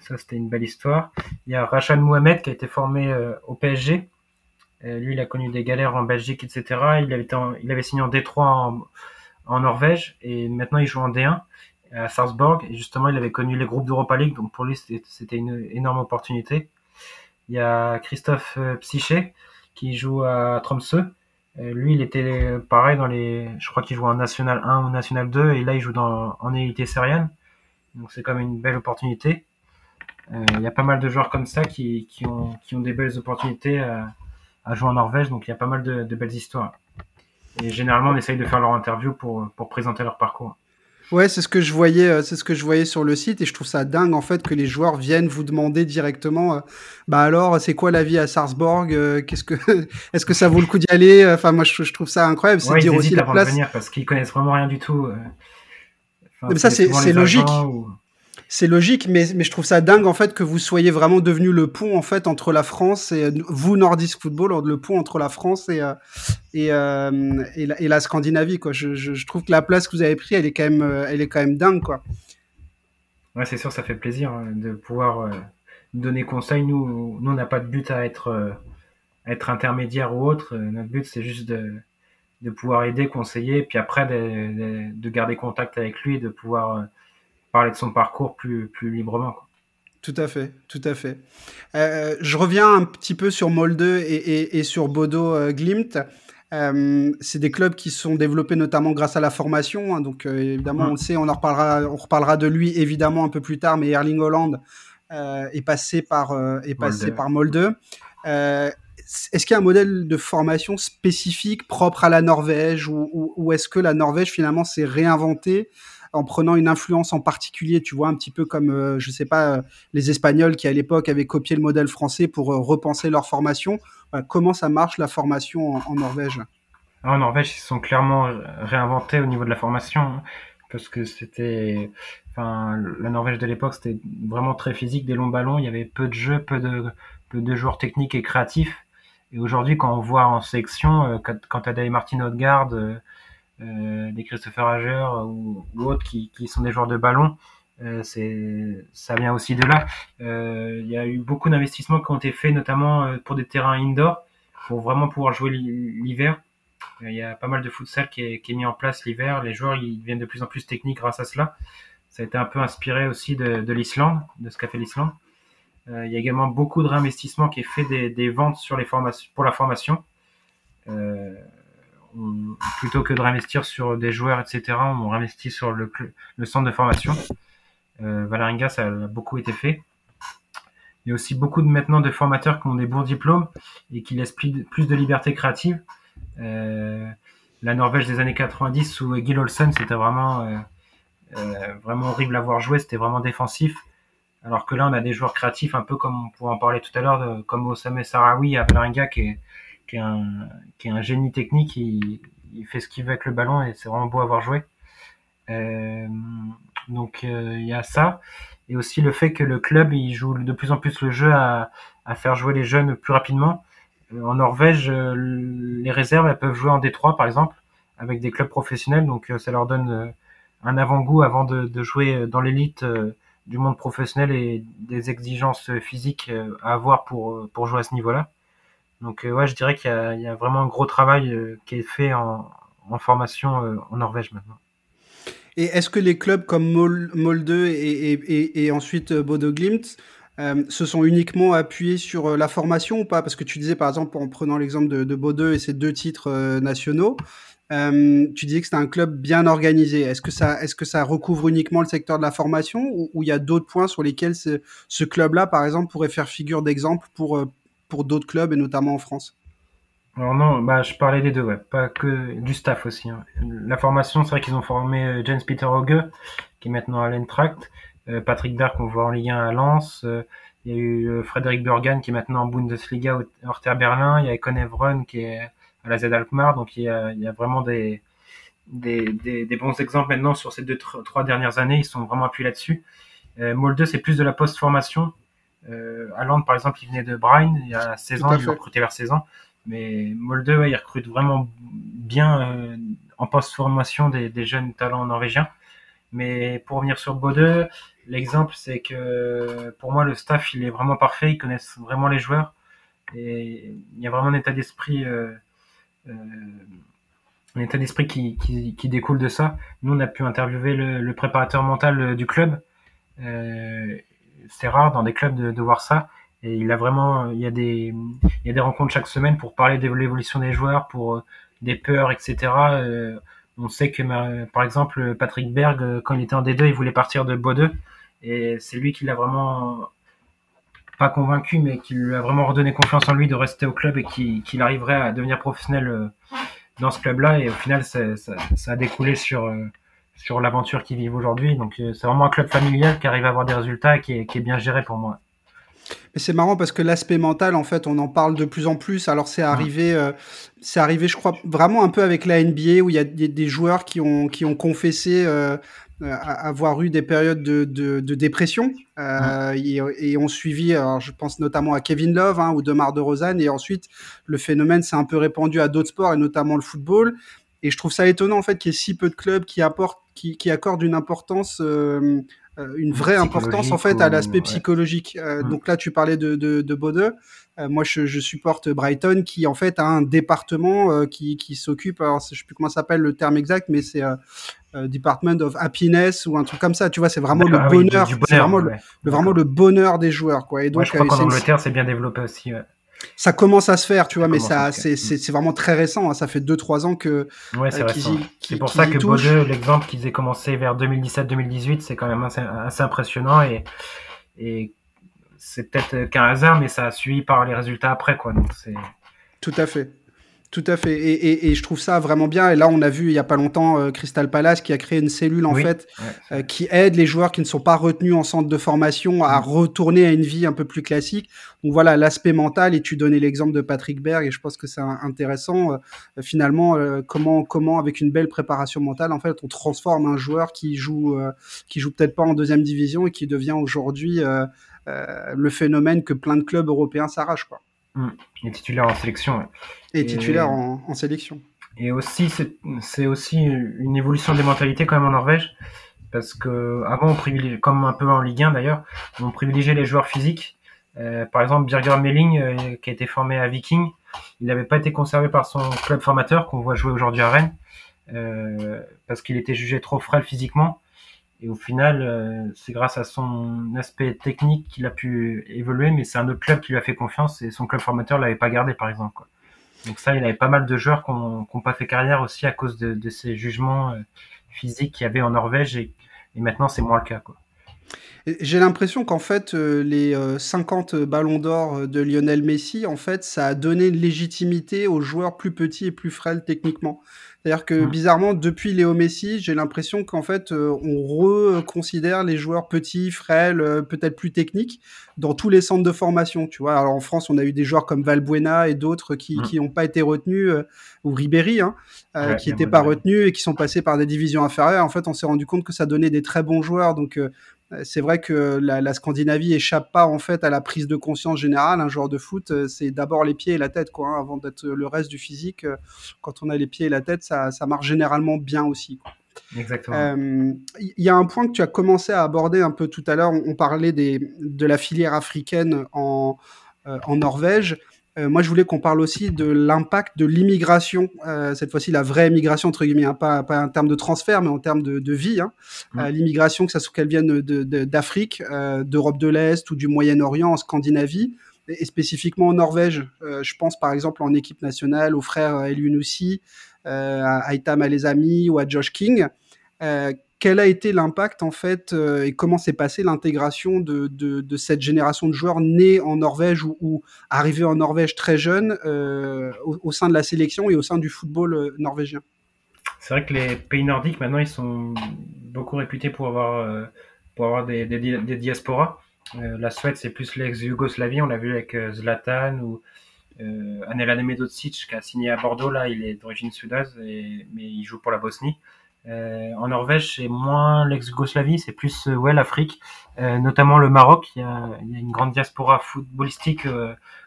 Ça, c'était une belle histoire. Il y a Rachad Mohamed qui a été formé au PSG. lui, il a connu des galères en Belgique, etc. Il avait, il avait signé en D3 en, en Norvège et maintenant il joue en D1 à Salzburg. Et justement, il avait connu les groupes d'Europa League, donc pour lui, c'était une énorme opportunité. Il y a Christophe euh, Psyché, qui joue à Tromsø. Euh, lui, il était pareil dans les, je crois qu'il joue en National 1 ou National 2, et là, il joue dans, en élite syrienne. Donc, c'est quand même une belle opportunité. Euh, il y a pas mal de joueurs comme ça qui, qui, ont, qui ont des belles opportunités à, à jouer en Norvège, donc il y a pas mal de, de belles histoires. Et généralement, on essaye de faire leur interview pour, pour présenter leur parcours. Ouais, c'est ce que je voyais, euh, c'est ce que je voyais sur le site et je trouve ça dingue en fait que les joueurs viennent vous demander directement, euh, bah alors c'est quoi la vie à Sarsborg, euh, qu'est-ce que, est-ce que ça vaut le coup d'y aller? Enfin moi je, trouve ça incroyable, c'est dire aussi la place. Venir parce qu'ils connaissent vraiment rien du tout. Enfin, ça c'est logique. C'est logique, mais, je trouve ça dingue en fait que vous soyez vraiment devenu le pont en fait entre la France et vous Nordisk Football, le pont entre la France et euh, euh, et, la, Scandinavie. Je, trouve que la place que vous avez pris, elle est quand même, euh, elle est quand même dingue quoi. Ouais, c'est sûr, ça fait plaisir hein, de pouvoir euh, donner conseil. Nous, on n'a pas de but à être euh, intermédiaire ou autre. Notre but, c'est juste de pouvoir aider, conseiller, puis après de, de garder contact avec lui, de pouvoir parler de son parcours plus, plus librement. Quoi. Tout à fait, tout à fait. Euh, je reviens un petit peu sur Molde et, et, et sur Bodo euh, Glimt. Euh, c'est des clubs qui sont développés notamment grâce à la formation. Hein, donc euh, évidemment, on le sait, on en reparlera, on reparlera de lui évidemment un peu plus tard. Mais Erling Holland est passé par est passé Molde. par Molde. est-ce qu'il y a un modèle de formation spécifique propre à la Norvège ou, ou, ou est-ce que la Norvège finalement s'est réinventée en prenant une influence en particulier, tu vois, un petit peu comme, euh, je sais pas, euh, les Espagnols qui à l'époque avaient copié le modèle français pour euh, repenser leur formation. comment ça marche la formation en, Norvège? En Norvège, ils sont clairement réinventés au niveau de la formation hein, parce que c'était, enfin, la Norvège de l'époque, c'était vraiment très physique, des longs ballons, il y avait peu de jeux, peu de, joueurs techniques et créatifs. Et aujourd'hui, quand on voit en sélection, quand, quand tu as des Martin Odegaard, euh, des Christopher Hager ou, autres qui, sont des joueurs de ballon. Euh, c'est ça vient aussi de là. Euh, il y a eu beaucoup d'investissements qui ont été faits, notamment euh, pour des terrains indoor, pour vraiment pouvoir jouer l'hiver. Il y a pas mal de futsal qui est, mis en place l'hiver. Les joueurs ils deviennent de plus en plus techniques grâce à cela. Ça a été un peu inspiré aussi de, de l'Islande, de ce qu'a fait l'Islande. Euh, il y a également beaucoup de réinvestissement qui est fait des, ventes sur les formations, pour la formation. Euh, plutôt que de réinvestir sur des joueurs, etc., on réinvestit sur le, le centre de formation. Euh, Valeringa, ça a beaucoup été fait. Il y a aussi beaucoup de maintenant de formateurs qui ont des bons diplômes et qui laissent plus de, liberté créative. Euh, la Norvège des années 90 sous Gil Olsen, c'était vraiment euh, euh, vraiment horrible à voir jouer, c'était vraiment défensif. Alors que là, on a des joueurs créatifs, un peu comme on pourrait en parler tout à l'heure, comme Osame Sarawi à Valeringa, qui est, qui est un, génie technique. Il, fait ce qu'il veut avec le ballon et c'est vraiment beau à voir jouer. Euh, Donc il y a ça et aussi le fait que le club il joue de plus en plus le jeu à, faire jouer les jeunes plus rapidement. En Norvège, les réserves elles peuvent jouer en D3 par exemple avec des clubs professionnels, donc ça leur donne un avant-goût avant de, jouer dans l'élite du monde professionnel et des exigences physiques à avoir pour jouer à ce niveau-là. Donc ouais, je dirais qu'il y, a vraiment un gros travail qui est fait en, formation en Norvège maintenant. Et est-ce que les clubs comme Molde et, et, et, ensuite Bodo Glimt euh, se sont uniquement appuyés sur la formation ou pas? Parce que tu disais par exemple, en prenant l'exemple de, de Bodø et ses deux titres euh, nationaux, euh, tu disais que c'était un club bien organisé. Est-ce que ça, est-ce que ça recouvre uniquement le secteur de la formation ou il y a d'autres points sur lesquels ce, ce club-là, par exemple, pourrait faire figure d'exemple pour, pour d'autres clubs et notamment en France alors non, bah je parlais des deux, pas que du staff aussi. Hein. La formation, c'est vrai qu'ils ont formé euh, James Peter Hoge, qui est maintenant à l'Eintracht, euh, Patrick Berg qu'on voit en Ligue 1 à Lens, euh, il y a eu Frédéric Burgan qui est maintenant en Bundesliga au Hertha Berlin, il y a Con Evron qui est à la Z Alkmaar, donc il y a, vraiment des, bons exemples maintenant sur ces deux trois dernières années, ils sont vraiment appuyés là-dessus. Euh, Molde, c'est plus de la post-formation. Euh, Land, par exemple, il venait de Brian il y a 16 ans, il a recruté vers 16 ans. Mais Molde, ouais, il recrute vraiment bien euh, en post-formation des, des, jeunes talents norvégiens. Mais pour revenir sur Bode, l'exemple, c'est que pour moi, le staff, il est vraiment parfait. Ils connaissent vraiment les joueurs. Et il y a vraiment un état d'esprit, euh, euh, un état d'esprit qui, qui, qui, découle de ça. Nous, on a pu interviewer le, le préparateur mental du club. Euh, c'est rare dans des clubs de, voir ça. Et il a vraiment, il y a des, il y a des rencontres chaque semaine pour parler de l'évolution des joueurs, pour euh, des peurs, etc. Euh, on sait que, par exemple, Patrick Berg, euh, quand il était en D2, il voulait partir de Bodø, et c'est lui qui l'a vraiment pas convaincu, mais qui lui a vraiment redonné confiance en lui de rester au club et qu'il arriverait à devenir professionnel dans ce club-là. Et au final, ça, ça, a découlé sur sur l'aventure qu'ils vivent aujourd'hui. Donc, c'est vraiment un club familial qui arrive à avoir des résultats et qui est, qui est bien géré pour moi. Mais c'est marrant parce que l'aspect mental, en fait, on en parle de plus en plus. Alors c'est arrivé, euh, c'est arrivé, je crois, vraiment un peu avec la NBA où il y a des, des joueurs qui ont qui ont confessé euh, euh avoir eu des périodes de, de, de dépression euh, et, et, ont suivi. Alors je pense notamment à Kevin Love hein, ou Demar de Rosanne. Et ensuite, le phénomène s'est un peu répandu à d'autres sports et notamment le football. Et je trouve ça étonnant en fait qu'il y ait si peu de clubs qui apportent, qui, qui accordent une importance euh, euh, une vraie importance en fait à l'aspect psychologique. Euh, donc là, tu parlais de, de, de Bode. Euh, moi, je, je, supporte Brighton qui en fait a un département qui, qui s'occupe, alors je sais plus comment s'appelle le terme exact, mais c'est Department of Happiness ou un truc comme ça. Tu vois, c'est vraiment le bonheur, oui, c'est vraiment, le, vraiment le bonheur des joueurs, quoi. Et donc, ouais, je crois qu'en Angleterre, c'est bien développé aussi. Ça commence à se faire, tu vois, mais ça, c'est, c'est, c'est vraiment très récent. Hein. Ça fait 2-3 ans que. Ouais, c'est euh. C'est pour ça que Bodø, l'exemple qu'ils aient commencé vers 2017-2018, c'est quand même assez, assez, impressionnant et, et c'est peut-être qu'un hasard, mais ça a suivi par les résultats après, quoi. Donc c'est. Tout à fait. Tout à fait. Et, et, et, je trouve ça vraiment bien. Et là, on a vu il y a pas longtemps euh, Crystal Palace qui a créé une cellule en oui. fait ouais, euh, qui aide les joueurs qui ne sont pas retenus en centre de formation à mmh. retourner à une vie un peu plus classique. Donc voilà l'aspect mental. Et tu donnais l'exemple de Patrick Berg et je pense que c'est intéressant euh, finalement comment comment avec une belle préparation mentale en fait on transforme un joueur qui joue qui joue peut-être pas en deuxième division et qui devient aujourd'hui le phénomène que plein de clubs européens s'arrachent quoi. Mmh. Et titulaire en sélection. Ouais. Et, et titulaire en, en, sélection. Et aussi, c'est aussi une évolution des mentalités quand même en Norvège. Parce que avant, on privilégiait, comme un peu en Ligue 1 d'ailleurs, on privilégiait les joueurs physiques. Euh, par exemple, Birger Melling, euh, qui a été formé à Viking, il n'avait pas été conservé par son club formateur qu'on voit jouer aujourd'hui à Rennes, euh, parce qu'il était jugé trop frêle physiquement. Et au final, euh, c'est grâce à son aspect technique qu'il a pu évoluer, mais c'est un autre club qui lui a fait confiance et son club formateur l'avait pas gardé, par exemple. Donc ça, il avait pas mal de joueurs qui n'ont pas fait carrière aussi à cause de, de ces jugements euh, physiques qu'il y avait en Norvège et, maintenant c'est moins le cas. J'ai l'impression qu'en fait, euh, les euh, 50 ballons d'or de Lionel Messi, en fait, ça a donné une légitimité aux joueurs plus petits et plus frêles techniquement. C'est-à-dire que bizarrement, depuis Léo Messi, j'ai l'impression qu'en fait, euh, on reconsidère les joueurs petits, frêles, euh, peut-être plus techniques, dans tous les centres de formation. Tu vois, alors en France, on a eu des joueurs comme Valbuena et d'autres qui n'ont mmh. pas été retenus, euh, ou Ribéry, hein, qui n'étaient pas retenus et qui sont passés par des divisions inférieures. En fait, on s'est rendu compte que ça donnait des très bons joueurs. Donc, c'est vrai que la, la, Scandinavie échappe pas en fait à la prise de conscience générale. Un joueur de foot, c'est d'abord les pieds et la tête, quoi, hein, avant d'être le reste du physique. Quand on a les pieds et la tête, ça, ça marche généralement bien aussi. Quoi. Exactement. Il y a un point que tu as commencé à aborder un peu tout à l'heure. On, parlait des, de la filière africaine en, en Norvège. Euh, moi, je voulais qu'on parle aussi de l'impact de l'immigration, euh, cette fois-ci la vraie immigration, entre guillemets, hein, pas, pas en termes de transfert, mais en termes de, de vie. Hein. Euh, l'immigration, que ça soit qu'elle vienne d'Afrique, d'Europe de l'Est ou du Moyen-Orient, en Scandinavie, et, spécifiquement en Norvège. je pense par exemple en équipe nationale aux frères Eliounousi, à Aitam Alezami ou à Josh King quel a été l'impact en fait euh, et comment s'est passée l'intégration de, de, cette génération de joueurs nés en Norvège ou, arrivés en Norvège très jeunes euh, au, sein de la sélection et au sein du football euh, norvégien? C'est vrai que les pays nordiques maintenant ils sont beaucoup réputés pour avoir, pour avoir des, diasporas. la Suède c'est plus l'ex-Yougoslavie, on l'a vu avec Zlatan ou Anela Medocic qui a signé à Bordeaux là, il est d'origine suédoise mais il joue pour la Bosnie. Euh, en Norvège, c'est moins l'ex-Yougoslavie, c'est plus euh, ouais l'Afrique, euh, notamment le Maroc. Il y, a, il y, a, une grande diaspora footballistique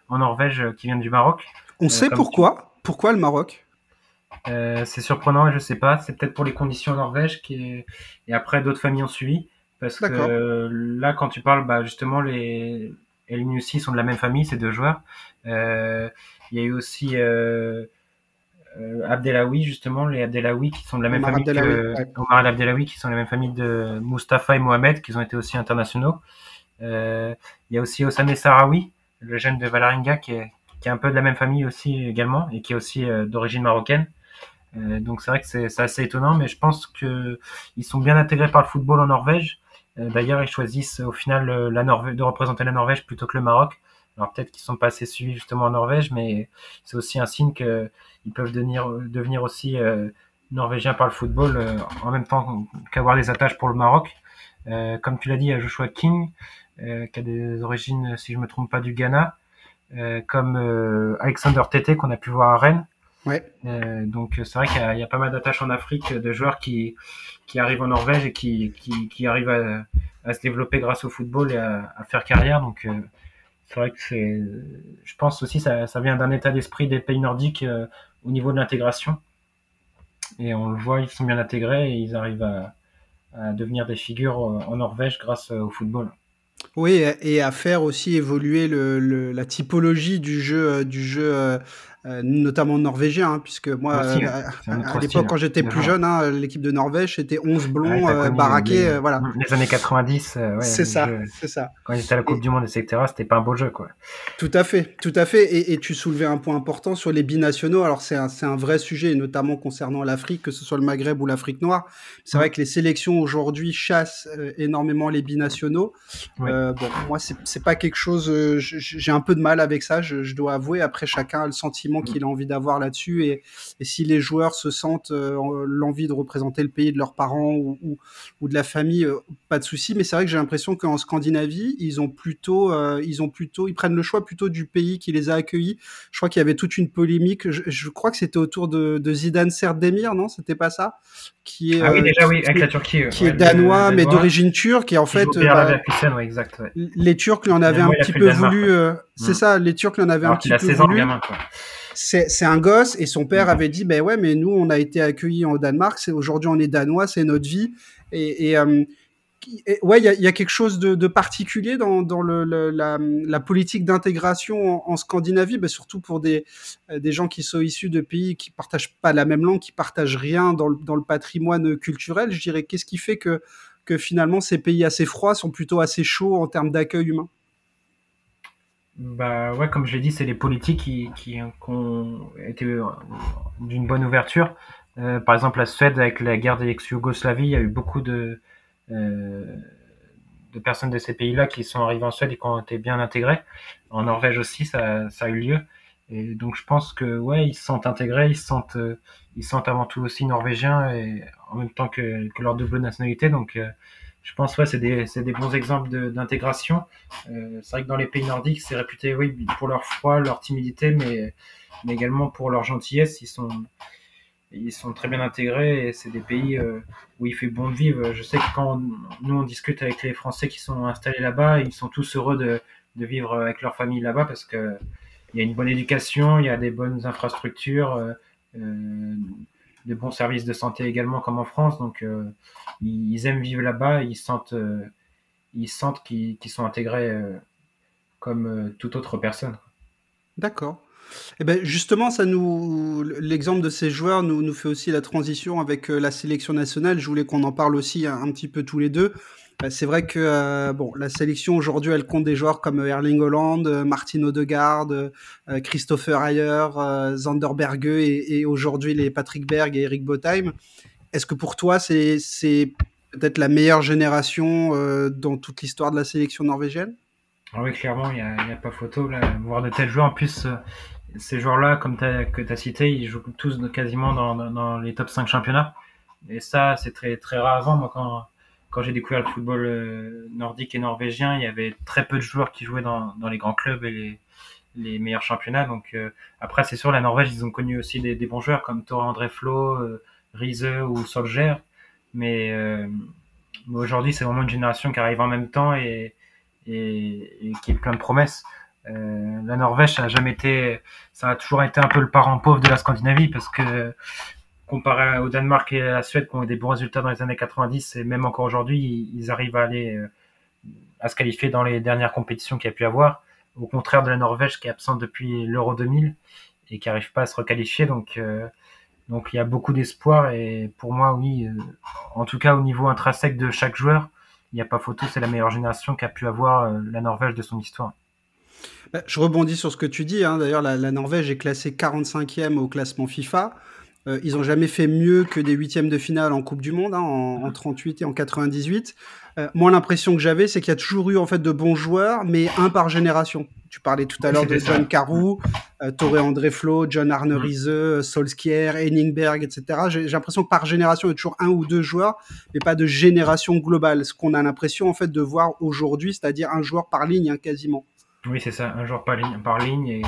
en Norvège qui vient du Maroc. On sait pourquoi Pourquoi le Maroc? C'est surprenant, je sais pas. C'est peut-être pour les conditions en Norvège qui et après d'autres familles ont suivi. Parce que là, quand tu parles, bah, justement, les El sont de la même famille, ces deux joueurs. il y a eu aussi Abdelawi justement, les Abdelawi qui sont de la même famille que Omar Abdelawi qui sont de la même famille de Mustafa et Mohamed qui ont été aussi internationaux. Euh, il y a aussi Osame Sarawi, le jeune de Valaringa qui est, qui est un peu de la même famille aussi également et qui est aussi euh, d'origine marocaine. Euh, donc c'est vrai que c'est assez étonnant, mais je pense que ils sont bien intégrés par le football en Norvège. Euh, d'ailleurs, ils choisissent au final la Norvège, de représenter la Norvège plutôt que le Maroc. Alors peut-être qu'ils sont pas assez suivis justement en Norvège, mais c'est aussi un signe qu'ils peuvent devenir, devenir aussi euh, norvégiens par le football euh, en même temps qu'avoir des attaches pour le Maroc. Euh, comme tu l'as dit, il y a Joshua King, euh, qui a des origines, si je me trompe pas, du Ghana, comme Alexander Tété qu'on a pu voir à Rennes. Ouais. donc c'est vrai qu'il y, y, a pas mal d'attaches en Afrique de joueurs qui, qui arrivent en Norvège et qui, qui, qui arrivent à, à, se développer grâce au football et à, à faire carrière. Donc c'est vrai que c'est, je pense aussi ça, ça vient d'un état d'esprit des pays nordiques euh, au niveau de l'intégration. Et on le voit, ils sont bien intégrés et ils arrivent à, à devenir des figures euh, en Norvège grâce euh, au football. Oui, et à faire aussi évoluer le, le, la typologie du jeu, du jeu euh, notamment norvégien, hein, puisque moi, euh, à, l'époque, quand j'étais plus jeune, hein, l'équipe de Norvège, c'était 11 blonds euh, baraqués, voilà. Les années 90, ouais, c'est ça, c'est ça. Quand ils étaient à la Coupe du Monde, etc., c'était pas un beau jeu, quoi. Tout à fait, tout à fait. Et, et tu soulevais un point important sur les binationaux. Alors, c'est un, un, vrai sujet, notamment concernant l'Afrique, que ce soit le Maghreb ou l'Afrique noire. C'est vrai que les sélections aujourd'hui chassent énormément les binationaux. bon, moi, c'est pas quelque chose, j'ai un peu de mal avec ça, je, je dois avouer. Après, chacun a le sentiment Mm. qu'il a envie d'avoir là-dessus. Et, si les joueurs se sentent euh, l'envie de représenter le pays de leurs parents ou, ou, de la famille, euh, pas de souci. Mais c'est vrai que j'ai l'impression qu'en Scandinavie, ils ont plutôt, euh, ils ont plutôt, ils prennent le choix plutôt du pays qui les a accueillis. Je crois qu'il y avait toute une polémique. Je, crois que c'était autour de, de Zidane Serdemir, non? C'était pas ça? Qui est, ah oui, déjà, oui, avec la Turquie. Qui est danois, mais d'origine turque. Et en fait, bah, exact, les Turcs lui en avaient un petit peu voulu. C'est mm. ça, les Turcs lui en avaient un petit peu voulu. Gamin, quoi c'est un gosse et son père avait dit ben ouais mais nous on a été accueillis au Danemark c'est aujourd'hui on est danois c'est notre vie. Et, et, euh, ouais il y a, y a, quelque chose de, de particulier dans, dans le, le, la, la, politique d'intégration en, en, Scandinavie ben surtout pour des des gens qui sont issus de pays qui partagent pas la même langue qui partagent rien dans le, dans le patrimoine culturel. Je dirais qu'est-ce qui fait que que finalement ces pays assez froids sont plutôt assez chauds en termes d'accueil humain? Bah ouais, comme je l'ai dit, c'est les politiques qui, qui, ont été d'une bonne ouverture. Euh, par exemple, la Suède, avec la guerre des ex-Yougoslavie, il y a eu beaucoup de, euh, de personnes de ces pays-là qui sont arrivées en Suède et qui ont été bien intégrées. En Norvège aussi, ça, a eu lieu. Et donc je pense que ouais, ils se sentent intégrés, ils se sentent, euh, ils se sentent avant tout aussi norvégiens et en même temps que, que leur double nationalité. Donc euh, je pense ouais, c'est des, des, bons exemples d'intégration. Euh, c'est vrai que dans les pays nordiques, c'est réputé oui pour leur froid, leur timidité, mais, mais également pour leur gentillesse. Ils sont ils sont très bien intégrés et c'est des pays où il fait bon de vivre. Je sais que quand nous on discute avec les Français qui sont installés là-bas, ils sont tous heureux de, de vivre avec leur famille là-bas parce que il y a une bonne éducation, il y a des bonnes infrastructures, euh, euh, de bons services de santé également comme en France. Donc euh, ils, aiment vivre là-bas, ils sentent, ils sentent qu'ils sont intégrés comme toute autre personne. D'accord. Eh ben justement, ça nous, l'exemple de ces joueurs nous, nous fait aussi la transition avec la sélection nationale. Je voulais qu'on en parle aussi un, petit peu tous les deux. Bah, c'est vrai que euh, bon, la sélection aujourd'hui, elle compte des joueurs comme Erling Holland, euh, Martin Odegaard, euh, Christopher Ayer, Zander Berge et, aujourd'hui les Patrick Berg et Eric Botheim. Est-ce que pour toi, c'est, c'est peut-être la meilleure génération dans toute l'histoire de la sélection norvégienne? Ah Oui, clairement, il n'y a, pas photo. Là. Voir de tels joueurs, en plus, ces joueurs-là, comme que tu as cité, ils jouent tous quasiment dans, dans, les top 5 championnats. Et ça, c'est très, très rare avant. Moi, quand quand j'ai découvert le football euh, nordique et norvégien, il y avait très peu de joueurs qui jouaient dans, les grands clubs et les, meilleurs championnats. Donc euh, après, c'est sûr, la Norvège, ils ont connu aussi des, bons joueurs comme Tore André Flo, euh, Riese ou. Mais, euh, mais aujourd'hui, c'est vraiment une génération qui arrive en même temps et, et, qui est plein de promesses. La Norvège, ça a jamais été, ça a toujours été un peu le parent pauvre de la Scandinavie parce que comparé au Danemark et à la Suède qui ont eu des bons résultats dans les années 90 et même encore aujourd'hui, ils arrivent à aller euh, à se qualifier dans les dernières compétitions qu'il y a pu avoir, au contraire de la Norvège qui est absente depuis l'Euro 2000 et qui n'arrive pas à se requalifier. Donc, euh, donc il y a beaucoup d'espoir et pour moi, oui, euh, en tout cas au niveau intrinsèque de chaque joueur, il n'y a pas photo, c'est la meilleure génération qu'a pu avoir la Norvège de son histoire. Bah, je rebondis sur ce que tu dis. Hein. D'ailleurs, la, la, Norvège est classée 45e au classement FIFA. Euh, ils ont jamais fait mieux que des huitièmes de finale en Coupe du Monde, hein, en, en, 38 et en 98. Euh, moi, l'impression que j'avais, c'est qu'il y a toujours eu en fait de bons joueurs, mais un par génération. Tu parlais tout à l'heure de John Carew, euh, Torre André Flo, John Arne Riese, mm. Solskjaer, Henningberg, etc. J'ai l'impression que par génération, il y a toujours un ou deux joueurs, mais pas de génération globale. Ce qu'on a l'impression en fait de voir aujourd'hui, c'est-à-dire un joueur par ligne, hein, quasiment. Oui, c'est ça, un joueur par ligne, par ligne et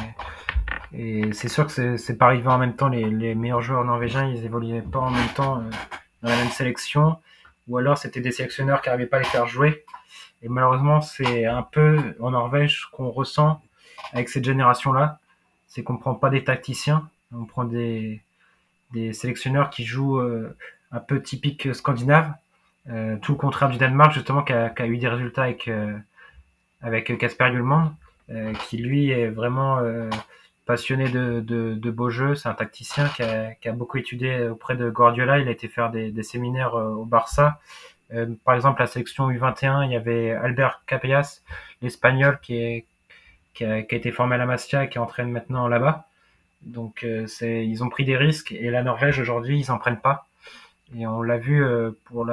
et c'est sûr que c'est pas arrivé en même temps. Les, meilleurs joueurs norvégiens, ils évoluaient pas en même temps euh, dans la même sélection. Ou alors c'était des sélectionneurs qui n'arrivaient pas à les faire jouer. Et malheureusement, c'est un peu en Norvège qu'on ressent avec cette génération-là. C'est qu'on prend pas des tacticiens, on prend des, sélectionneurs qui jouent euh, un peu typique scandinave. Euh, tout le contraire du Danemark, justement, qui a, eu des résultats avec, euh, avec euh, qui lui est vraiment passionné de, de, de beaux jeux. C'est un tacticien qui a, beaucoup étudié auprès de Guardiola. Il a été faire des, séminaires euh, au Barça. Euh, par exemple, la sélection U21, il y avait Albert Capellas, l'Espagnol, qui, a, été formé à la Masia et qui entraîne maintenant là-bas. Donc, euh, ils ont pris des risques. Et la Norvège, aujourd'hui, ils n'en prennent pas. Et on l'a vu pour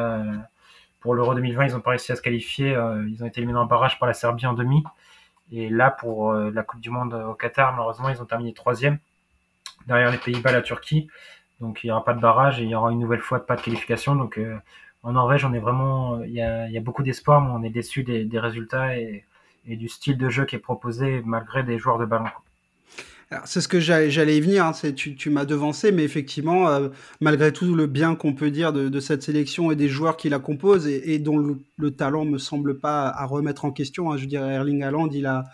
pour l'Euro 2020, ils ont pas réussi à se qualifier. Ils ont été éliminés en barrage par la Serbie en demi. Et là, pour euh, la Coupe du Monde au Qatar, malheureusement, ils ont terminé troisième derrière les Pays-Bas, la Turquie. Donc il n'y aura pas de barrage et il y aura une nouvelle fois pas de qualification. Donc euh, en Norvège, on est vraiment, il y a, beaucoup d'espoir, mais on est déçu des, des résultats et, et, du style de jeu qui est proposé malgré des joueurs de ballon c'est ce que j'allais y venir, hein, tu, tu m'as devancé, mais effectivement, euh, malgré tout le bien qu'on peut dire de, cette sélection et des joueurs qui la composent et, dont le, le, talent me semble pas à remettre en question, hein, je dirais Erling Haaland, il a,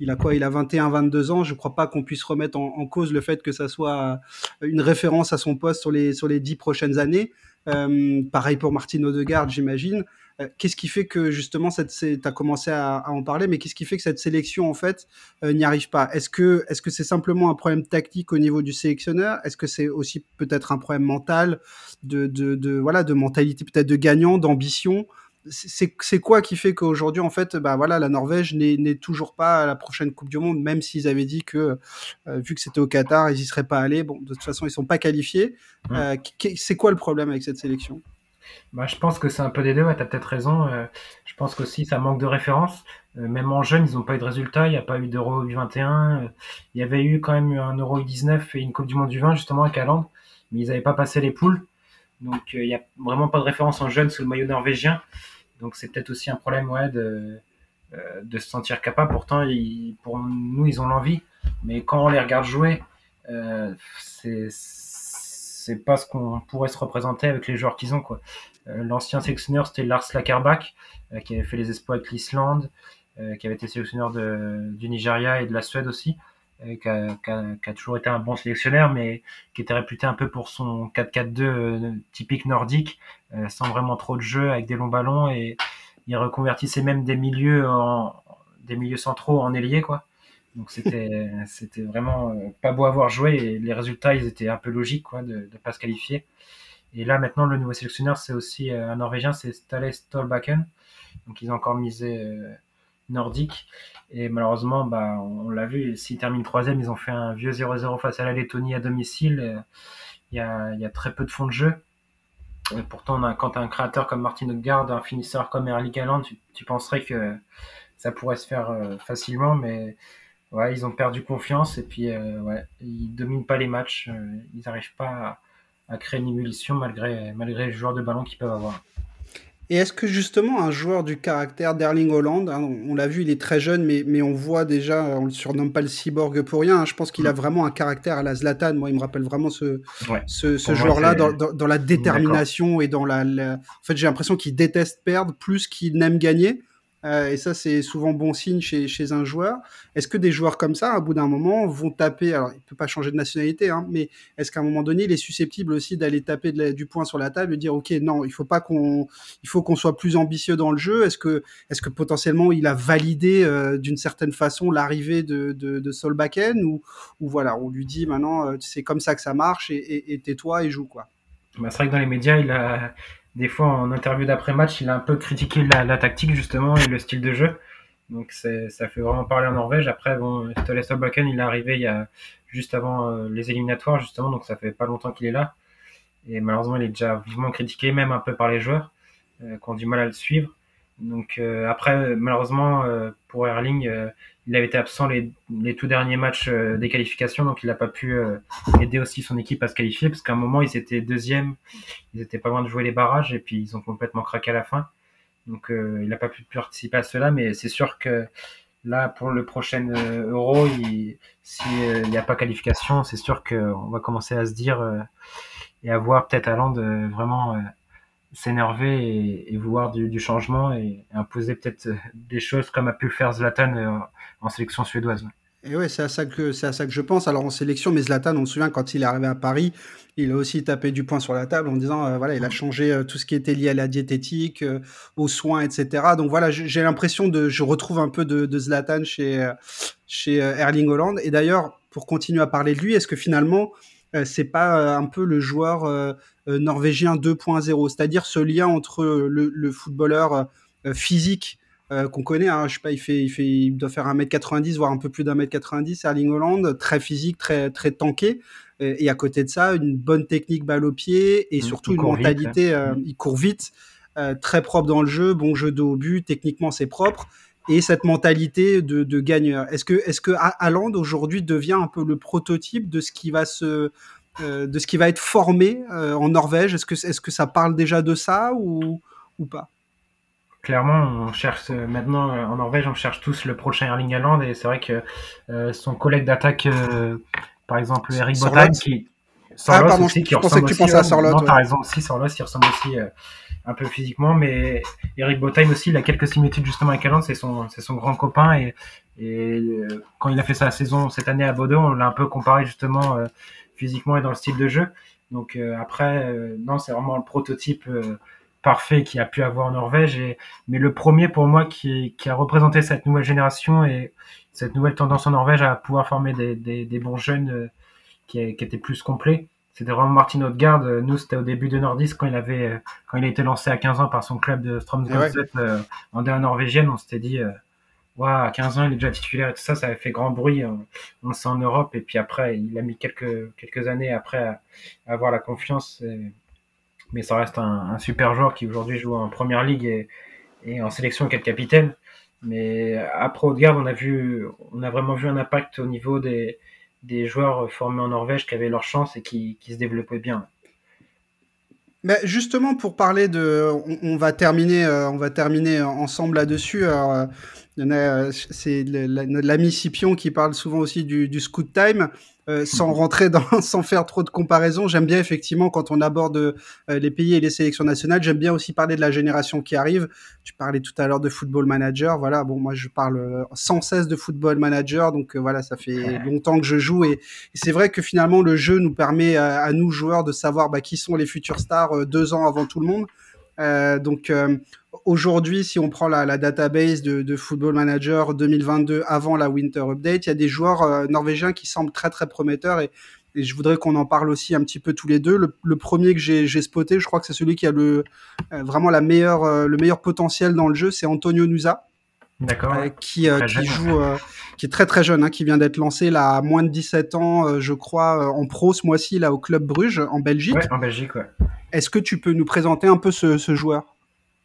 il a quoi? Il a 21-22 ans, je crois pas qu'on puisse remettre en, cause le fait que ça soit une référence à son poste sur les, sur les dix prochaines années. Euh, pareil pour Martin Odegaard, j'imagine. Euh, qu'est-ce qui fait que justement cette tu as commencé à, à, en parler mais qu'est-ce qui fait que cette sélection en fait euh, n'y arrive pas? Est-ce que est-ce que c'est simplement un problème tactique au niveau du sélectionneur? Est-ce que c'est aussi peut-être un problème mental de, de, de voilà de mentalité peut-être de gagnant, d'ambition? C'est quoi qui fait qu'aujourd'hui, en fait, bah voilà, la Norvège n'est toujours pas à la prochaine Coupe du Monde, même s'ils avaient dit que, euh, vu que c'était au Qatar, ils n'y seraient pas allés. Bon, de toute façon, ils sont pas qualifiés. Mmh. Euh, c'est quoi le problème avec cette sélection? Bah, je pense que c'est un peu des deux, ouais, tu as peut-être raison. Euh, je pense qu'aussi ça manque de référence. Euh, même en jeune, ils n'ont pas eu de résultats. Il n'y a pas eu d'Euro U21. Euh, il y avait eu quand même un Euro U19 et une Coupe du Monde U20 justement avec Hollande, mais ils n'avaient pas passé les poules. Donc il n'y a vraiment pas de référence en jeune sous le maillot norvégien. Donc c'est peut-être aussi un problème ouais, de, se sentir capable. Pourtant, pour nous, ils ont l'envie. Mais quand on les regarde jouer, c'est c'est pas ce qu'on pourrait se représenter avec les joueurs qu'ils ont. quoi. L'ancien sélectionneur, c'était Lars Lakerbach, qui avait fait les espoirs avec l'Islande, qui avait été sélectionneur de, du Nigeria et de la Suède aussi. Qui a, qui, a, qui a, toujours été un bon sélectionneur, mais qui était réputé un peu pour son 4-4-2 typique nordique, sans vraiment trop de jeu, avec des longs ballons, et il reconvertissait même des milieux en des milieux centraux en ailier, quoi. Donc c'était vraiment pas beau à voir jouer et les résultats ils étaient un peu logiques quoi de ne pas se qualifier. Et là maintenant le nouveau sélectionneur c'est aussi un Norvégien c'est Stale Stolbakken. Donc ils ont encore misé nordique et malheureusement bah on, l'a vu s'ils terminent troisième ils ont fait un vieux 0-0 face à la Lettonie à domicile. Il y a, il y a très peu de fond de jeu. Et pourtant, quand as un créateur comme Martin Odegaard, un finisseur comme Erling Haaland, tu, tu penserais que ça pourrait se faire facilement, mais ouais, ils ont perdu confiance et puis euh, ouais, ils dominent pas les matchs, euh, ils n'arrivent pas à, à, créer une émulsion malgré, malgré les joueurs de ballon qu'ils peuvent avoir. Et est-ce que justement un joueur du caractère d'Erling Holland, hein, on, l'a vu, il est très jeune, mais, mais on voit déjà, on le surnomme pas le cyborg pour rien. Hein, je pense qu'il a mm. vraiment un caractère à la Zlatan. Moi, il me rappelle vraiment ce, ouais. ce, ce joueur-là dans, dans, dans, la détermination et dans la. la... En fait, j'ai l'impression qu'il déteste perdre plus qu'il n'aime gagner. Euh, et ça, c'est souvent bon signe chez, un joueur. Est-ce que des joueurs comme ça, à bout d'un moment, vont taper Alors, il peut pas changer de nationalité, hein, mais est-ce qu'à un moment donné, il est susceptible aussi d'aller taper du poing sur la table et dire, ok, non, il faut pas qu'on, il soit plus ambitieux dans le jeu. Est-ce que, est-ce que potentiellement, il a validé euh, d'une certaine façon l'arrivée de, de, de Solbakken ou, voilà, on lui dit maintenant, euh, c'est comme ça que ça marche et tais-toi et joue quoi. Bah, c'est vrai que dans les médias, il a, des fois en interview d'après-match, il a un peu critiqué la, tactique justement et le style de jeu. Donc ça fait vraiment parler en Norvège. Après, bon, Ståle Solbakken, il est arrivé il y a juste avant euh, les éliminatoires justement, donc ça fait pas longtemps qu'il est là. Et malheureusement, il est déjà vivement critiqué, même un peu par les joueurs euh, qui ont du mal à le suivre. Donc euh, après, malheureusement, pour Erling, il avait été absent les, les tout derniers matchs des qualifications, donc il n'a pas pu aider aussi son équipe à se qualifier, parce qu'à un moment, ils étaient deuxième, ils étaient pas loin de jouer les barrages, et puis ils ont complètement craqué à la fin. Donc il n'a pas pu participer à cela, mais c'est sûr que là, pour le prochain Euro, s'il n'y a pas qualification, c'est sûr qu'on va commencer à se dire et à voir peut-être Land vraiment s'énerver et, et, vouloir du, changement et imposer peut-être des choses comme a pu le faire Zlatan euh, en sélection suédoise. Et ouais, c'est à ça que c'est à ça que je pense. Alors en sélection, mais Zlatan, on se souvient quand il est arrivé à Paris, il a aussi tapé du poing sur la table en disant euh, voilà, il a changé euh, tout ce qui était lié à la diététique, euh, aux soins, etc. Donc voilà, j'ai l'impression de, je retrouve un peu de, de Zlatan chez chez Erling Holland. Et d'ailleurs, pour continuer à parler de lui, est-ce que finalement c'est pas un peu le joueur norvégien 2.0, c'est-à-dire ce lien entre le, le footballeur physique qu'on connaît, hein, je sais pas, il fait, il fait, il doit faire 1m90, voire un peu plus d'un mètre 90, Erling Holland, très physique, très, très tanké, et à côté de ça, une bonne technique balle au pied, et mmh, surtout une mentalité, vite, euh, mmh. il court vite, euh, très propre dans le jeu, bon jeu de haut but, techniquement c'est propre, et cette mentalité de, de gagneur. Est-ce que, est-ce que Haaland aujourd'hui devient un peu le prototype de ce qui va se, euh, de ce qui va être formé euh, en Norvège Est-ce que, est-ce que ça parle déjà de ça ou, ou pas? Clairement, on cherche maintenant en Norvège, on cherche tous le prochain Erling Haaland et c'est vrai que euh, son collègue d'attaque, euh, par exemple Eric Botan, qui Sorlos ah, pardon, aussi, qui ressemble que tu pensais à Sorlot. Non, ouais. t'as raison aussi, Sorlos, il ressemble aussi euh, un peu physiquement, mais Eric Botheim aussi, il a quelques similitudes justement avec Haaland, c'est son, c'est son grand copain et, et euh, quand il a fait sa saison cette année à Bordeaux, on l'a un peu comparé justement euh, physiquement et dans le style de jeu. Donc après, non, c'est vraiment le prototype parfait qu'il a pu avoir en Norvège. Et, mais le premier pour moi qui, qui, a représenté cette nouvelle génération et cette nouvelle tendance en Norvège à pouvoir former des, des, des bons jeunes euh, qui, qui, étaient plus complets. C'était vraiment Martin Odegaard. Nous, c'était au début de Nordis quand il avait, euh, quand il a été lancé à 15 ans par son club de Strømsgodset ouais. euh, en D1 norvégienne. On s'était dit, ouais, à 15 ans, il est déjà titulaire et tout ça. Ça avait fait grand bruit. On, on sait en Europe. Et puis après, il a mis quelques, années après à, avoir la confiance. Mais ça reste un, super joueur qui aujourd'hui joue en première ligue et, en sélection quel capitaine. Mais après Odegaard, on a vu, on a vraiment vu un impact au niveau des, joueurs formés en Norvège qui avaient leur chance et qui se développaient bien. Mais justement, pour parler de, on, va terminer, euh, on va terminer ensemble là-dessus. En a, c'est l'ami Scipion qui parle souvent aussi du, du scoot time. Euh, sans rentrer dans, sans faire trop de comparaisons, j'aime bien effectivement quand on aborde euh, les pays et les sélections nationales, j'aime bien aussi parler de la génération qui arrive. Tu parlais tout à l'heure de football manager, voilà. Bon, moi je parle sans cesse de football manager, donc voilà, ça fait longtemps que je joue et, c'est vrai que finalement le jeu nous permet à, nous joueurs de savoir bah, qui sont les futurs stars deux ans avant tout le monde. Euh, donc aujourd'hui, si on prend la, database de, Football Manager 2022 avant la Winter Update, il y a des joueurs euh, norvégiens qui semblent très très prometteurs et, je voudrais qu'on en parle aussi un petit peu tous les deux. Le, premier que j'ai spoté, je crois que c'est celui qui a le euh, vraiment la meilleure, euh, le meilleur potentiel dans le jeu, c'est Antonio Nusa. D'accord. qui, joue, qui est très très jeune, hein, qui vient d'être lancé là à moins de 17 ans, je crois, en pro ce mois-ci là au club Bruges en Belgique. Ouais, en Belgique, ouais. Est-ce que tu peux nous présenter un peu ce joueur?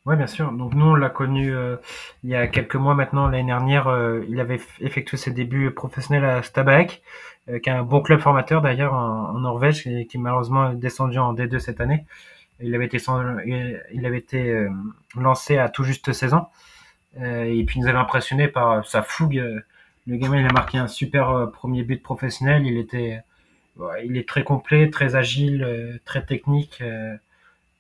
Oui, bien sûr. Donc nous, on l'a connu euh, il y a quelques mois maintenant. L'année dernière, euh, il avait effectué ses débuts professionnels à Stabæk, euh, qui est un bon club formateur d'ailleurs en, Norvège, et qui malheureusement est descendu en D2 cette année. Il avait été, il avait été lancé à tout juste 16 ans. et puis il nous avait impressionné par sa fougue. Le gamin, il a marqué un super premier but professionnel. Il était, il est très complet, très agile, très technique.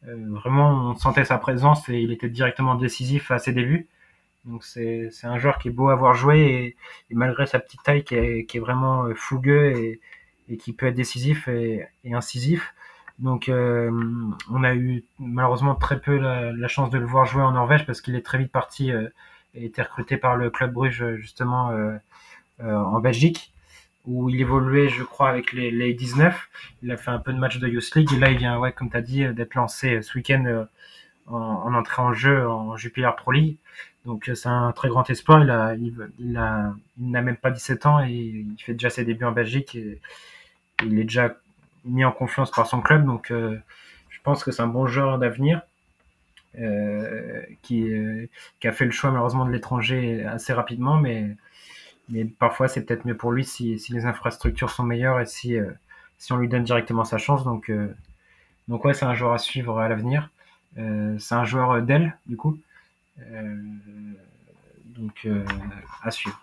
Euh, vraiment, on sentait sa présence et il était directement décisif à ses débuts. Donc c'est un joueur qui est beau à voir jouer et, malgré sa petite taille qui est, qui est vraiment euh, fougueux et, et, qui peut être décisif et, et incisif. Donc euh, on a eu malheureusement très peu la, la, chance de le voir jouer en Norvège parce qu'il est très vite parti euh, et été recruté par le club Bruges justement euh, en Belgique où il évoluait, je crois, avec les, les 19. Il a fait un peu de match de Youth League et là, il vient, ouais, comme tu as dit, d'être lancé ce week-end euh, en, en, entrée en jeu en Jupiler Pro League. Donc c'est un très grand espoir. Il a, il, a, il n'a même pas 17 ans et il fait déjà ses débuts en Belgique. Et, il est déjà mis en confiance par son club. Donc euh, je pense que c'est un bon joueur d'avenir. Euh, qui, qui a fait le choix malheureusement de l'étranger assez rapidement, mais mais parfois c'est peut-être mieux pour lui si, les infrastructures sont meilleures et si, euh, si on lui donne directement sa chance. Donc, euh, donc ouais, c'est un joueur à suivre à l'avenir. Euh, c'est un joueur d'aile, du coup. donc à suivre.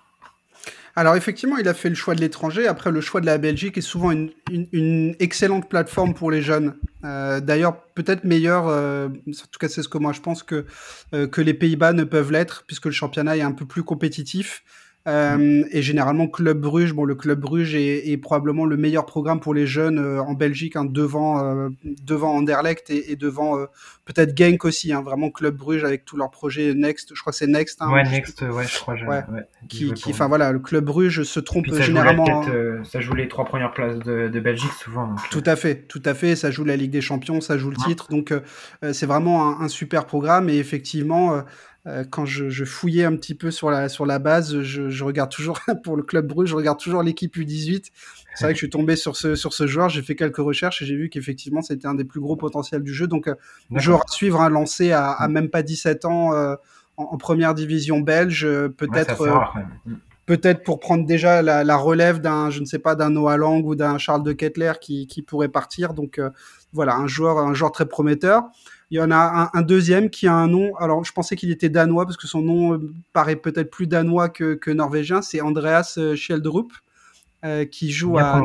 Alors effectivement, il a fait le choix de l'étranger. Après, le choix de la Belgique est souvent une, excellente plateforme pour les jeunes. D'ailleurs, peut-être meilleure, euh, en tout cas c'est ce que moi je pense, que, que les Pays-Bas ne peuvent l'être, puisque le championnat est un peu plus compétitif. Euh, et généralement, Club Bruges, bon, le Club Bruges est, est probablement le meilleur programme pour les jeunes euh, en Belgique, hein, devant, euh, devant Anderlecht et, et devant euh, peut-être Genk aussi. Hein, vraiment Club Bruges avec tous leurs projets Next. Je crois que c'est Next. Hein, ouais, Next, ouais, je crois. Ouais, ouais, qui, enfin voilà, le Club Bruges se trompe ça généralement. Joue ça joue les trois premières places de, de Belgique souvent. Donc, tout à fait, tout à fait. Ça joue la Ligue des Champions, ça joue le titre. Donc c'est vraiment un, un, super programme et effectivement euh, quand je, je, fouillais un petit peu sur la, sur la base, je, je regarde toujours, pour le club Bruges, je regarde toujours l'équipe U18. C'est vrai que je suis tombé sur ce, sur ce joueur, j'ai fait quelques recherches et j'ai vu qu'effectivement c'était un des plus gros potentiels du jeu. Donc, euh, joueur à suivre, hein, lancé à, à, même pas 17 ans euh, en, en, première division belge, euh, peut-être. Ouais, mm. Peut-être pour prendre déjà la, la relève d'un, je ne sais pas, d'un Noah Lang ou d'un Charles de Kettler qui, qui pourrait partir. Donc voilà, un joueur, un joueur très prometteur. Il y en a un, un, deuxième qui a un nom. Alors, je pensais qu'il était danois parce que son nom euh, paraît peut-être plus danois que, que norvégien. C'est Andreas euh, Schjelderup. Euh, qui joue Bien à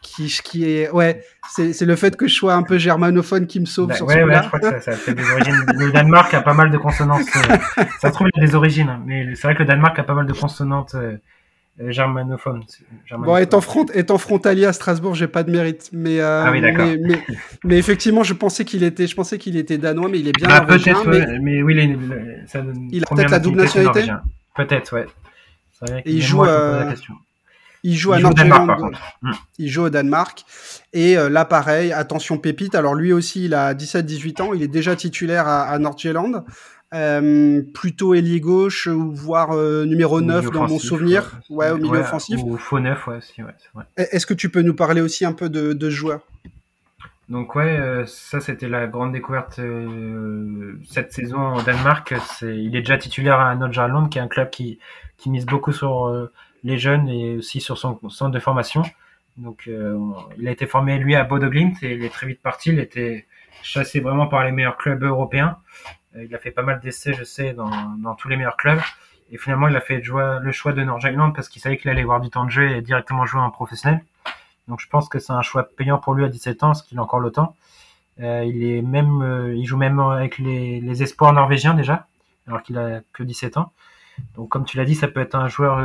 qui, qui est ouais c'est le fait que je sois un peu germanophone qui me sauve bah, sur ouais, ouais, je crois que ça, ça fait des origines le Danemark a pas mal de consonances euh, ça se trouve il y a des origines hein, mais c'est vrai que le Danemark a pas mal de consonantes euh, euh, germanophone. Bon, étant, front, étant frontalier à Strasbourg, j'ai pas de mérite, mais, euh, ah oui, mais, mais, mais, effectivement, je pensais qu'il était, je pensais qu'il était danois, mais il est bien bah, Peut-être, mais... mais... oui, les, les, ça il a peut-être la double nationalité. Peut-être, ouais. Vrai Et il joue, euh, il joue il à Nord-Irlande. Hmm. Il joue au Danemark. Et euh, là, pareil, attention pépite. Alors lui aussi, il a 17-18 ans. Il est déjà titulaire à, à Nord-Irlande. Euh, plutôt ailier gauche ou voire euh, numéro 9 dans mon souvenir, ouais, au milieu ouais, offensif. Ou faux 9, ouais, aussi, ouais, vrai. Est-ce que tu peux nous parler aussi un peu de, de ce joueur? Donc ouais, euh, ça c'était la grande découverte cette saison au Danemark. C'est, il est déjà titulaire à Nordjylland, qui est un club qui, qui mise beaucoup sur les jeunes et aussi sur son centre de formation. Donc il a été formé lui à Bodo Glimt et il est très vite parti. Il était chassé vraiment par les meilleurs clubs européens. Euh, il a fait pas mal d'essais, je sais, dans, tous les meilleurs clubs. Et finalement, il a fait le choix de Nord-Island parce qu'il savait qu'il allait avoir du temps de jeu et directement jouer en professionnel. Donc je pense que c'est un choix payant pour lui à 17 ans, parce qu'il a encore le temps. Euh, il est même, euh, il joue même avec les, les espoirs norvégiens déjà, alors qu'il a que 17 ans. Donc comme tu l'as dit, ça peut être un joueur.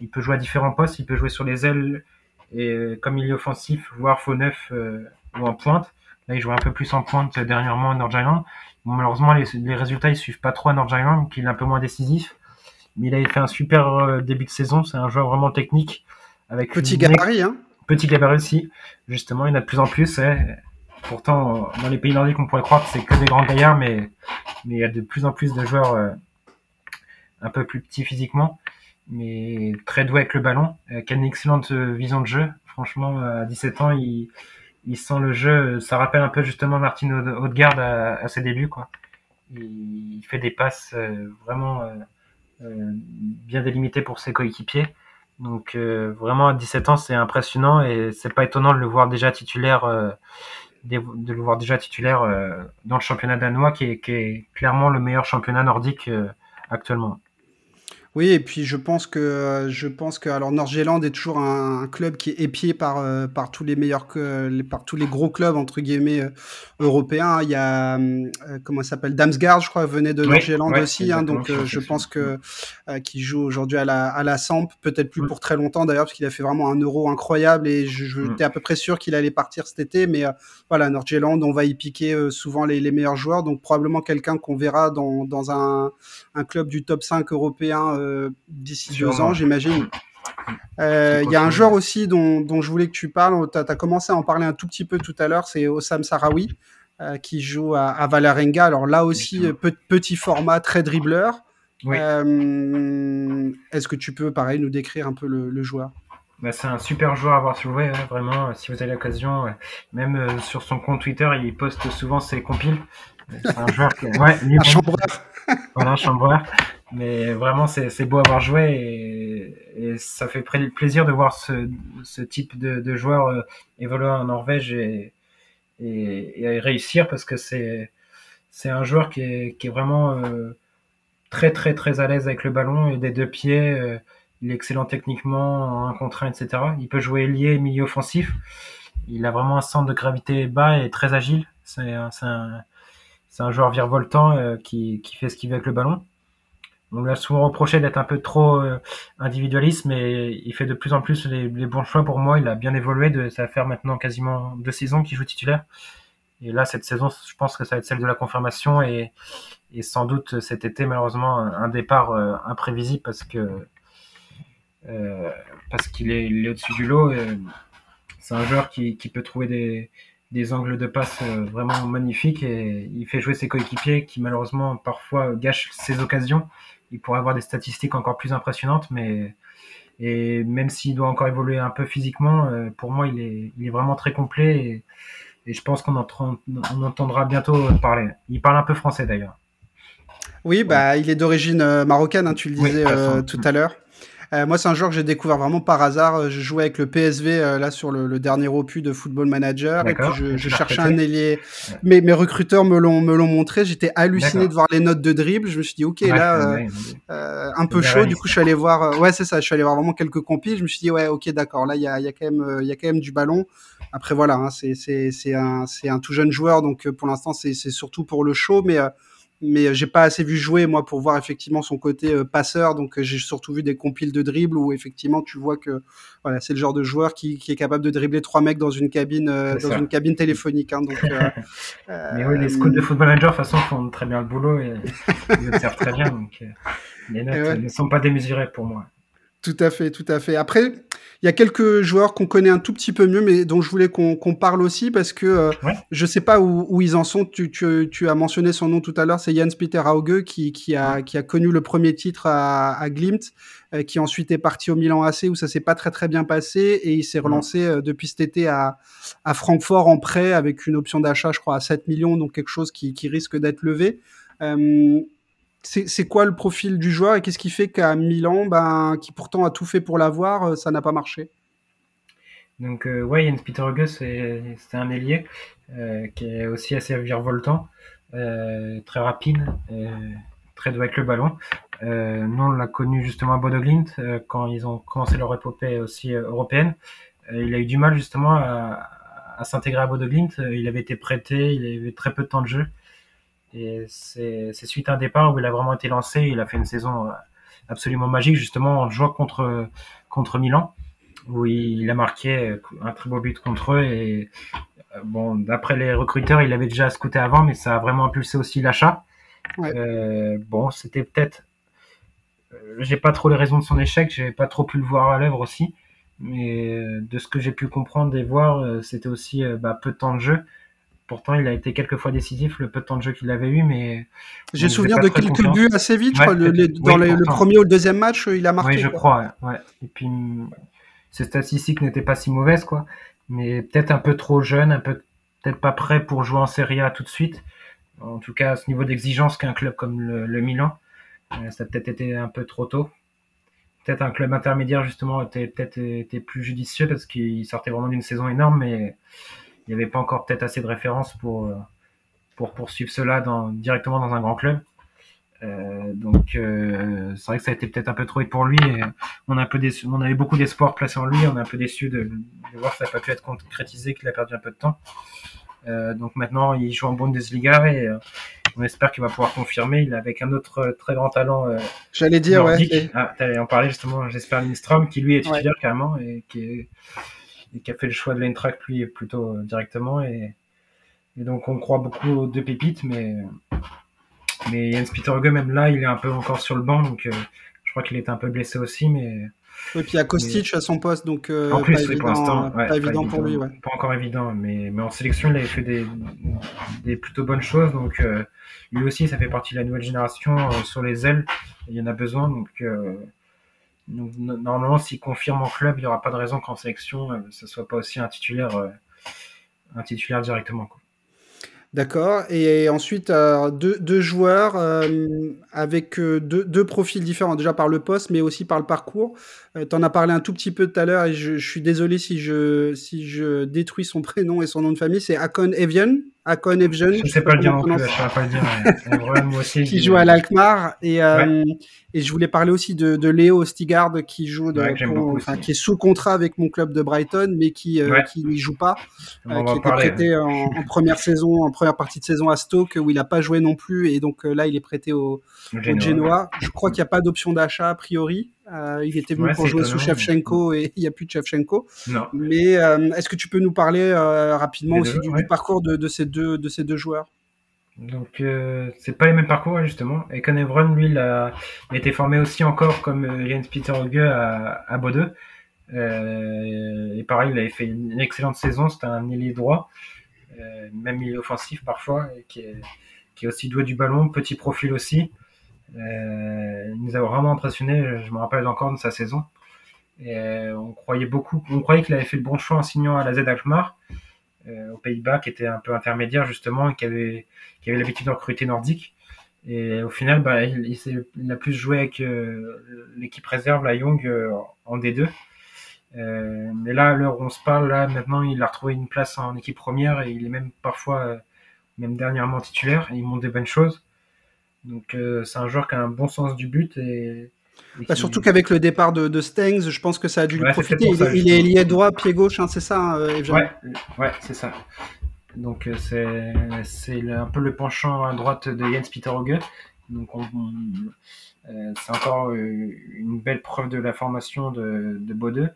Il peut jouer à différents postes. Il peut jouer sur les ailes et comme milieu offensif, voire faux neuf ou en pointe. Là, il joue un peu plus en pointe dernièrement à North Island. Malheureusement, les, les, résultats ils suivent pas trop à donc il est un peu moins décisif. Mais il a fait un super début de saison. C'est un joueur vraiment technique. Avec petit gabarit, hein. Petit gabarit aussi. Justement, il y en a de plus en plus. Pourtant, dans les pays nordiques, on pourrait croire que c'est que des grands gaillards, mais, mais il y a de plus en plus de joueurs euh, un peu plus petits physiquement, mais très doués avec le ballon, euh, qui a une excellente euh, vision de jeu. Franchement, à 17 ans, il, il sent le jeu. Ça rappelle un peu justement Martin Odegaard à, ses débuts, quoi. Il, fait des passes vraiment bien délimitées pour ses coéquipiers. Donc vraiment à 17 ans, c'est impressionnant et c'est pas étonnant de le voir déjà titulaire de le voir déjà titulaire euh, dans le championnat danois, qui est, qui est, clairement le meilleur championnat nordique euh, actuellement. Oui, et puis je pense que je pense que alors Nord-Zélande est toujours un, club qui est épié par euh, par tous les meilleurs que par tous les gros clubs entre guillemets euh, européens. Il y a euh, comment ça s'appelle? Damsgaard, je crois, venait de Nord-Zélande aussi, hein, donc je pense que qui joue aujourd'hui à la à la Samp, peut-être plus pour très longtemps d'ailleurs parce qu'il a fait vraiment un euro incroyable et je, je mm. à peu près sûr qu'il allait partir cet été, mais voilà Nord-Zélande, on va y piquer souvent les, les meilleurs joueurs, donc probablement quelqu'un qu'on verra dans dans un un club du top 5 européen euh, d'ici deux ans, j'imagine. Euh, il y a un joueur aussi dont, je voulais que tu parles. Tu as, commencé à en parler un tout petit peu tout à l'heure. C'est Osam Sarawi euh, qui joue à, à, Valarenga. Alors là aussi, petit format, très dribbleur. Est-ce que tu peux, pareil, nous décrire un peu le, joueur? Bah, c'est un super joueur à voir jouer, hein, vraiment. Si vous avez l'occasion, même sur son compte Twitter, il poste souvent ses compiles. C'est un joueur qui, ouais, un chambreur. voilà, chambreur. Mais vraiment, c'est beau avoir joué et, ça fait plaisir de voir ce, ce type de, de joueur euh, évoluer en Norvège et, et, réussir parce que c'est un joueur qui est, qui est vraiment euh, très très très à l'aise avec le ballon et des deux pieds. Euh, il est excellent techniquement, en un contre un, etc. Il peut jouer lié, milieu offensif. Il a vraiment un centre de gravité bas et très agile. C'est un, c'est un joueur virevoltant euh, qui, qui fait ce qu'il veut avec le ballon. On lui a souvent reproché d'être un peu trop euh, individualiste, mais il fait de plus en plus les, bons choix pour moi. Il a bien évolué. De, ça va faire maintenant quasiment deux saisons qu'il joue titulaire. Et là, cette saison, je pense que ça va être celle de la confirmation et, sans doute cet été, malheureusement, un départ euh, imprévisible parce que parce qu'il est, est au-dessus du lot. C'est un joueur qui, peut trouver des, des angles de passe euh, vraiment magnifiques et il fait jouer ses coéquipiers qui malheureusement parfois gâchent ses occasions. Il pourrait avoir des statistiques encore plus impressionnantes, mais et même s'il doit encore évoluer un peu physiquement, euh, pour moi il est, il est vraiment très complet et, je pense qu'on on entendra bientôt parler. Il parle un peu français d'ailleurs. Oui, bah, il est d'origine euh, marocaine, hein, tu le disais tout à l'heure. Euh, moi, c'est un joueur que j'ai découvert vraiment par hasard. Euh, je jouais avec le PSV euh, là sur le, dernier opus de Football Manager et puis je, cherchais un ailier. Mais mes recruteurs me l'ont me l'ont montré. J'étais halluciné de voir les notes de dribble. Je me suis dit ok là un peu chaud. Du coup, je suis allé voir. ouais, c'est ça. Je suis allé voir vraiment quelques compis. Je me suis dit ouais ok d'accord. Là, il y a, y a quand même il y a quand même du ballon. Après voilà, hein, c'est c'est c'est un c'est un tout jeune joueur donc pour l'instant c'est c'est surtout pour le show mais mais j'ai pas assez vu jouer moi pour voir effectivement son côté euh, passeur. Donc euh, j'ai surtout vu des compiles de dribble où effectivement tu vois que voilà c'est le genre de joueur qui, qui, est capable de dribbler trois mecs dans une cabine euh, dans une cabine téléphonique hein, donc mais oui les scouts de football manager de toute façon font très bien le boulot et ils observent très bien. Donc les notes ne sont pas démesurées pour moi. Tout à fait, tout à fait. Après, il y a quelques joueurs qu'on connaît un tout petit peu mieux, mais dont je voulais qu'on parle aussi parce que euh, je sais pas où, où, ils en sont. Tu, tu, tu, as mentionné son nom tout à l'heure, c'est Jens Peter Hauge qui, qui, a, qui a connu le premier titre à, à Glimt, euh, qui ensuite est parti au Milan AC où ça s'est pas très très bien passé et il s'est relancé euh, depuis cet été à, à Francfort en prêt avec une option d'achat, je crois, à 7 millions, donc quelque chose qui, qui risque d'être levé. Euh, c'est quoi le profil du joueur et qu'est-ce qui fait qu'à Milan, ben, qui pourtant a tout fait pour l'avoir, euh, ça n'a pas marché? Donc, euh, ouais, Jens Peter Hughes, c'est un ailier euh, qui est aussi assez virevoltant, euh, très rapide, très doué avec le ballon. nous, on l'a connu justement à Bodo quand ils ont commencé leur épopée aussi européenne. il a eu du mal justement à, s'intégrer à Bodo Glimt. Il avait été prêté, il avait très peu de temps de jeu. Et c'est suite à un départ où il a vraiment été lancé. Il a fait une saison absolument magique, justement, en jouant contre, contre Milan, où il, a marqué un très beau but contre eux. Et bon, d'après les recruteurs, il avait déjà scouté avant, mais ça a vraiment impulsé aussi l'achat. Euh, bon, c'était peut-être. Euh, j'ai pas trop les raisons de son échec, j'ai pas trop pu le voir à l'œuvre aussi. Mais euh, de ce que j'ai pu comprendre et voir, c'était aussi bah, peu de temps de jeu. Pourtant, il a été quelques fois décisif, le peu de temps de jeu qu'il avait eu, mais. J'ai souvenir de quelques buts assez vite, dans le, premier ou le deuxième match, il a marqué. Oui, je crois, ouais. Et puis, ses statistiques n'étaient pas si mauvaises, quoi. Mais peut-être un peu trop jeune, un peu peut-être pas prêt pour jouer en Serie A tout de suite en tout cas à ce niveau d'exigence qu'un club comme le, Milan. Euh, ça a peut-être été un peu trop tôt. Peut-être un club intermédiaire justement était peut-être était plus judicieux parce qu'il sortait vraiment d'une saison énorme, mais il n'y avait pas encore peut-être assez de références pour euh, pour poursuivre cela dans, directement dans un grand club. Euh, donc c'est vrai que ça a été peut-être un peu trop vite pour lui. on a un peu déçu, on avait beaucoup d'espoir placé en lui. On est un peu déçu de, de voir que ça n'a pas pu être concrétisé, qu'il a perdu un peu de temps. Euh, donc maintenant, il joue en Bundesliga et euh, on espère qu'il va pouvoir confirmer. Il est avec un autre euh, très grand talent. J'allais dire, ouais. Ah, t'allais en parler justement, j'espère Lindstrom, qui lui est titulaire carrément et qui, qui a fait le choix de l'Eintracht lui plutôt directement. Et, donc on croit beaucoup aux deux pépites, mais, mais Jens Peter même là, il est un peu encore sur le banc, donc je crois qu'il était un peu blessé aussi, mais et puis il y a Kostic à son poste, donc euh, en plus, pas, évident, pour l'instant, pas, évident pour lui. Ouais. Pas encore évident, mais, mais en sélection, il avait fait des, des plutôt bonnes choses. Donc euh, lui aussi, ça fait partie de la nouvelle génération euh, sur les ailes. Il y en a besoin. Donc, donc normalement, s'il confirme en club, il n'y aura pas de raison qu'en sélection, ce soit pas aussi un titulaire, titulaire directement. D'accord. Et ensuite, euh, deux, joueurs euh, avec euh, deux, profils différents, déjà par le poste, mais aussi par le parcours. Tu en as parlé un tout petit peu tout à l'heure et je, je, suis désolé si je, si je détruis son prénom et son nom de famille. C'est Akon Evian. Akon Evgen. Je ne sais pas le dire non plus, je sais pas le dire. moi aussi, qui joue à l'Alkmaar. Et, euh, et je voulais parler aussi de, de Léo Stigard qui joue, de, enfin, qui est sous contrat avec mon club de Brighton, mais qui, euh, qui n'y joue pas, euh, qui était prêté en, en, première saison, en première partie de saison à Stoke, où il n'a pas joué non plus. Et donc là, il est prêté au, au Genoa. Je crois qu'il n'y a pas d'option d'achat a priori. Euh, il était venu pour jouer sous Shevchenko et il n'y a plus de Shevchenko. Non. Mais euh, est-ce que tu peux nous parler euh, rapidement aussi du, parcours de, de, ces deux, de ces deux joueurs? Donc c'est pas les mêmes parcours justement. Et Evron, lui, il a, il a, été formé aussi encore comme Jens Peter Hauge à, à Bodø. et pareil, il avait fait une excellente saison. C'était un ailier droit, même il est offensif parfois, et qui est, qui est aussi doué du ballon, petit profil aussi. Euh, il nous a vraiment impressionné, je me rappelle encore de sa saison. Euh, on croyait beaucoup, on croyait qu'il avait fait le bon choix en signant à la Z Alkmaar, euh, aux Pays-Bas, qui était un peu intermédiaire justement, et qui avait, l'habitude de recruter nordique. Et au final, bah, il, a plus joué avec l'équipe réserve, la Young, en D2. Euh, mais là, à l'heure où on se parle, là, maintenant, il a retrouvé une place en équipe première et il est même parfois, même dernièrement titulaire. Et il montre des bonnes choses. Donc euh, c'est un joueur qui a un bon sens du but et, bah, Surtout qu'avec le départ de, de, Stengs, je pense que ça a dû lui profiter. il, est lié droit, pied gauche, hein, c'est ça, hein, Ouais, ouais c'est ça. Donc euh, c'est un peu le penchant à droite de Jens Peter Hauge. Donc euh, c'est encore une belle preuve de la formation de, de.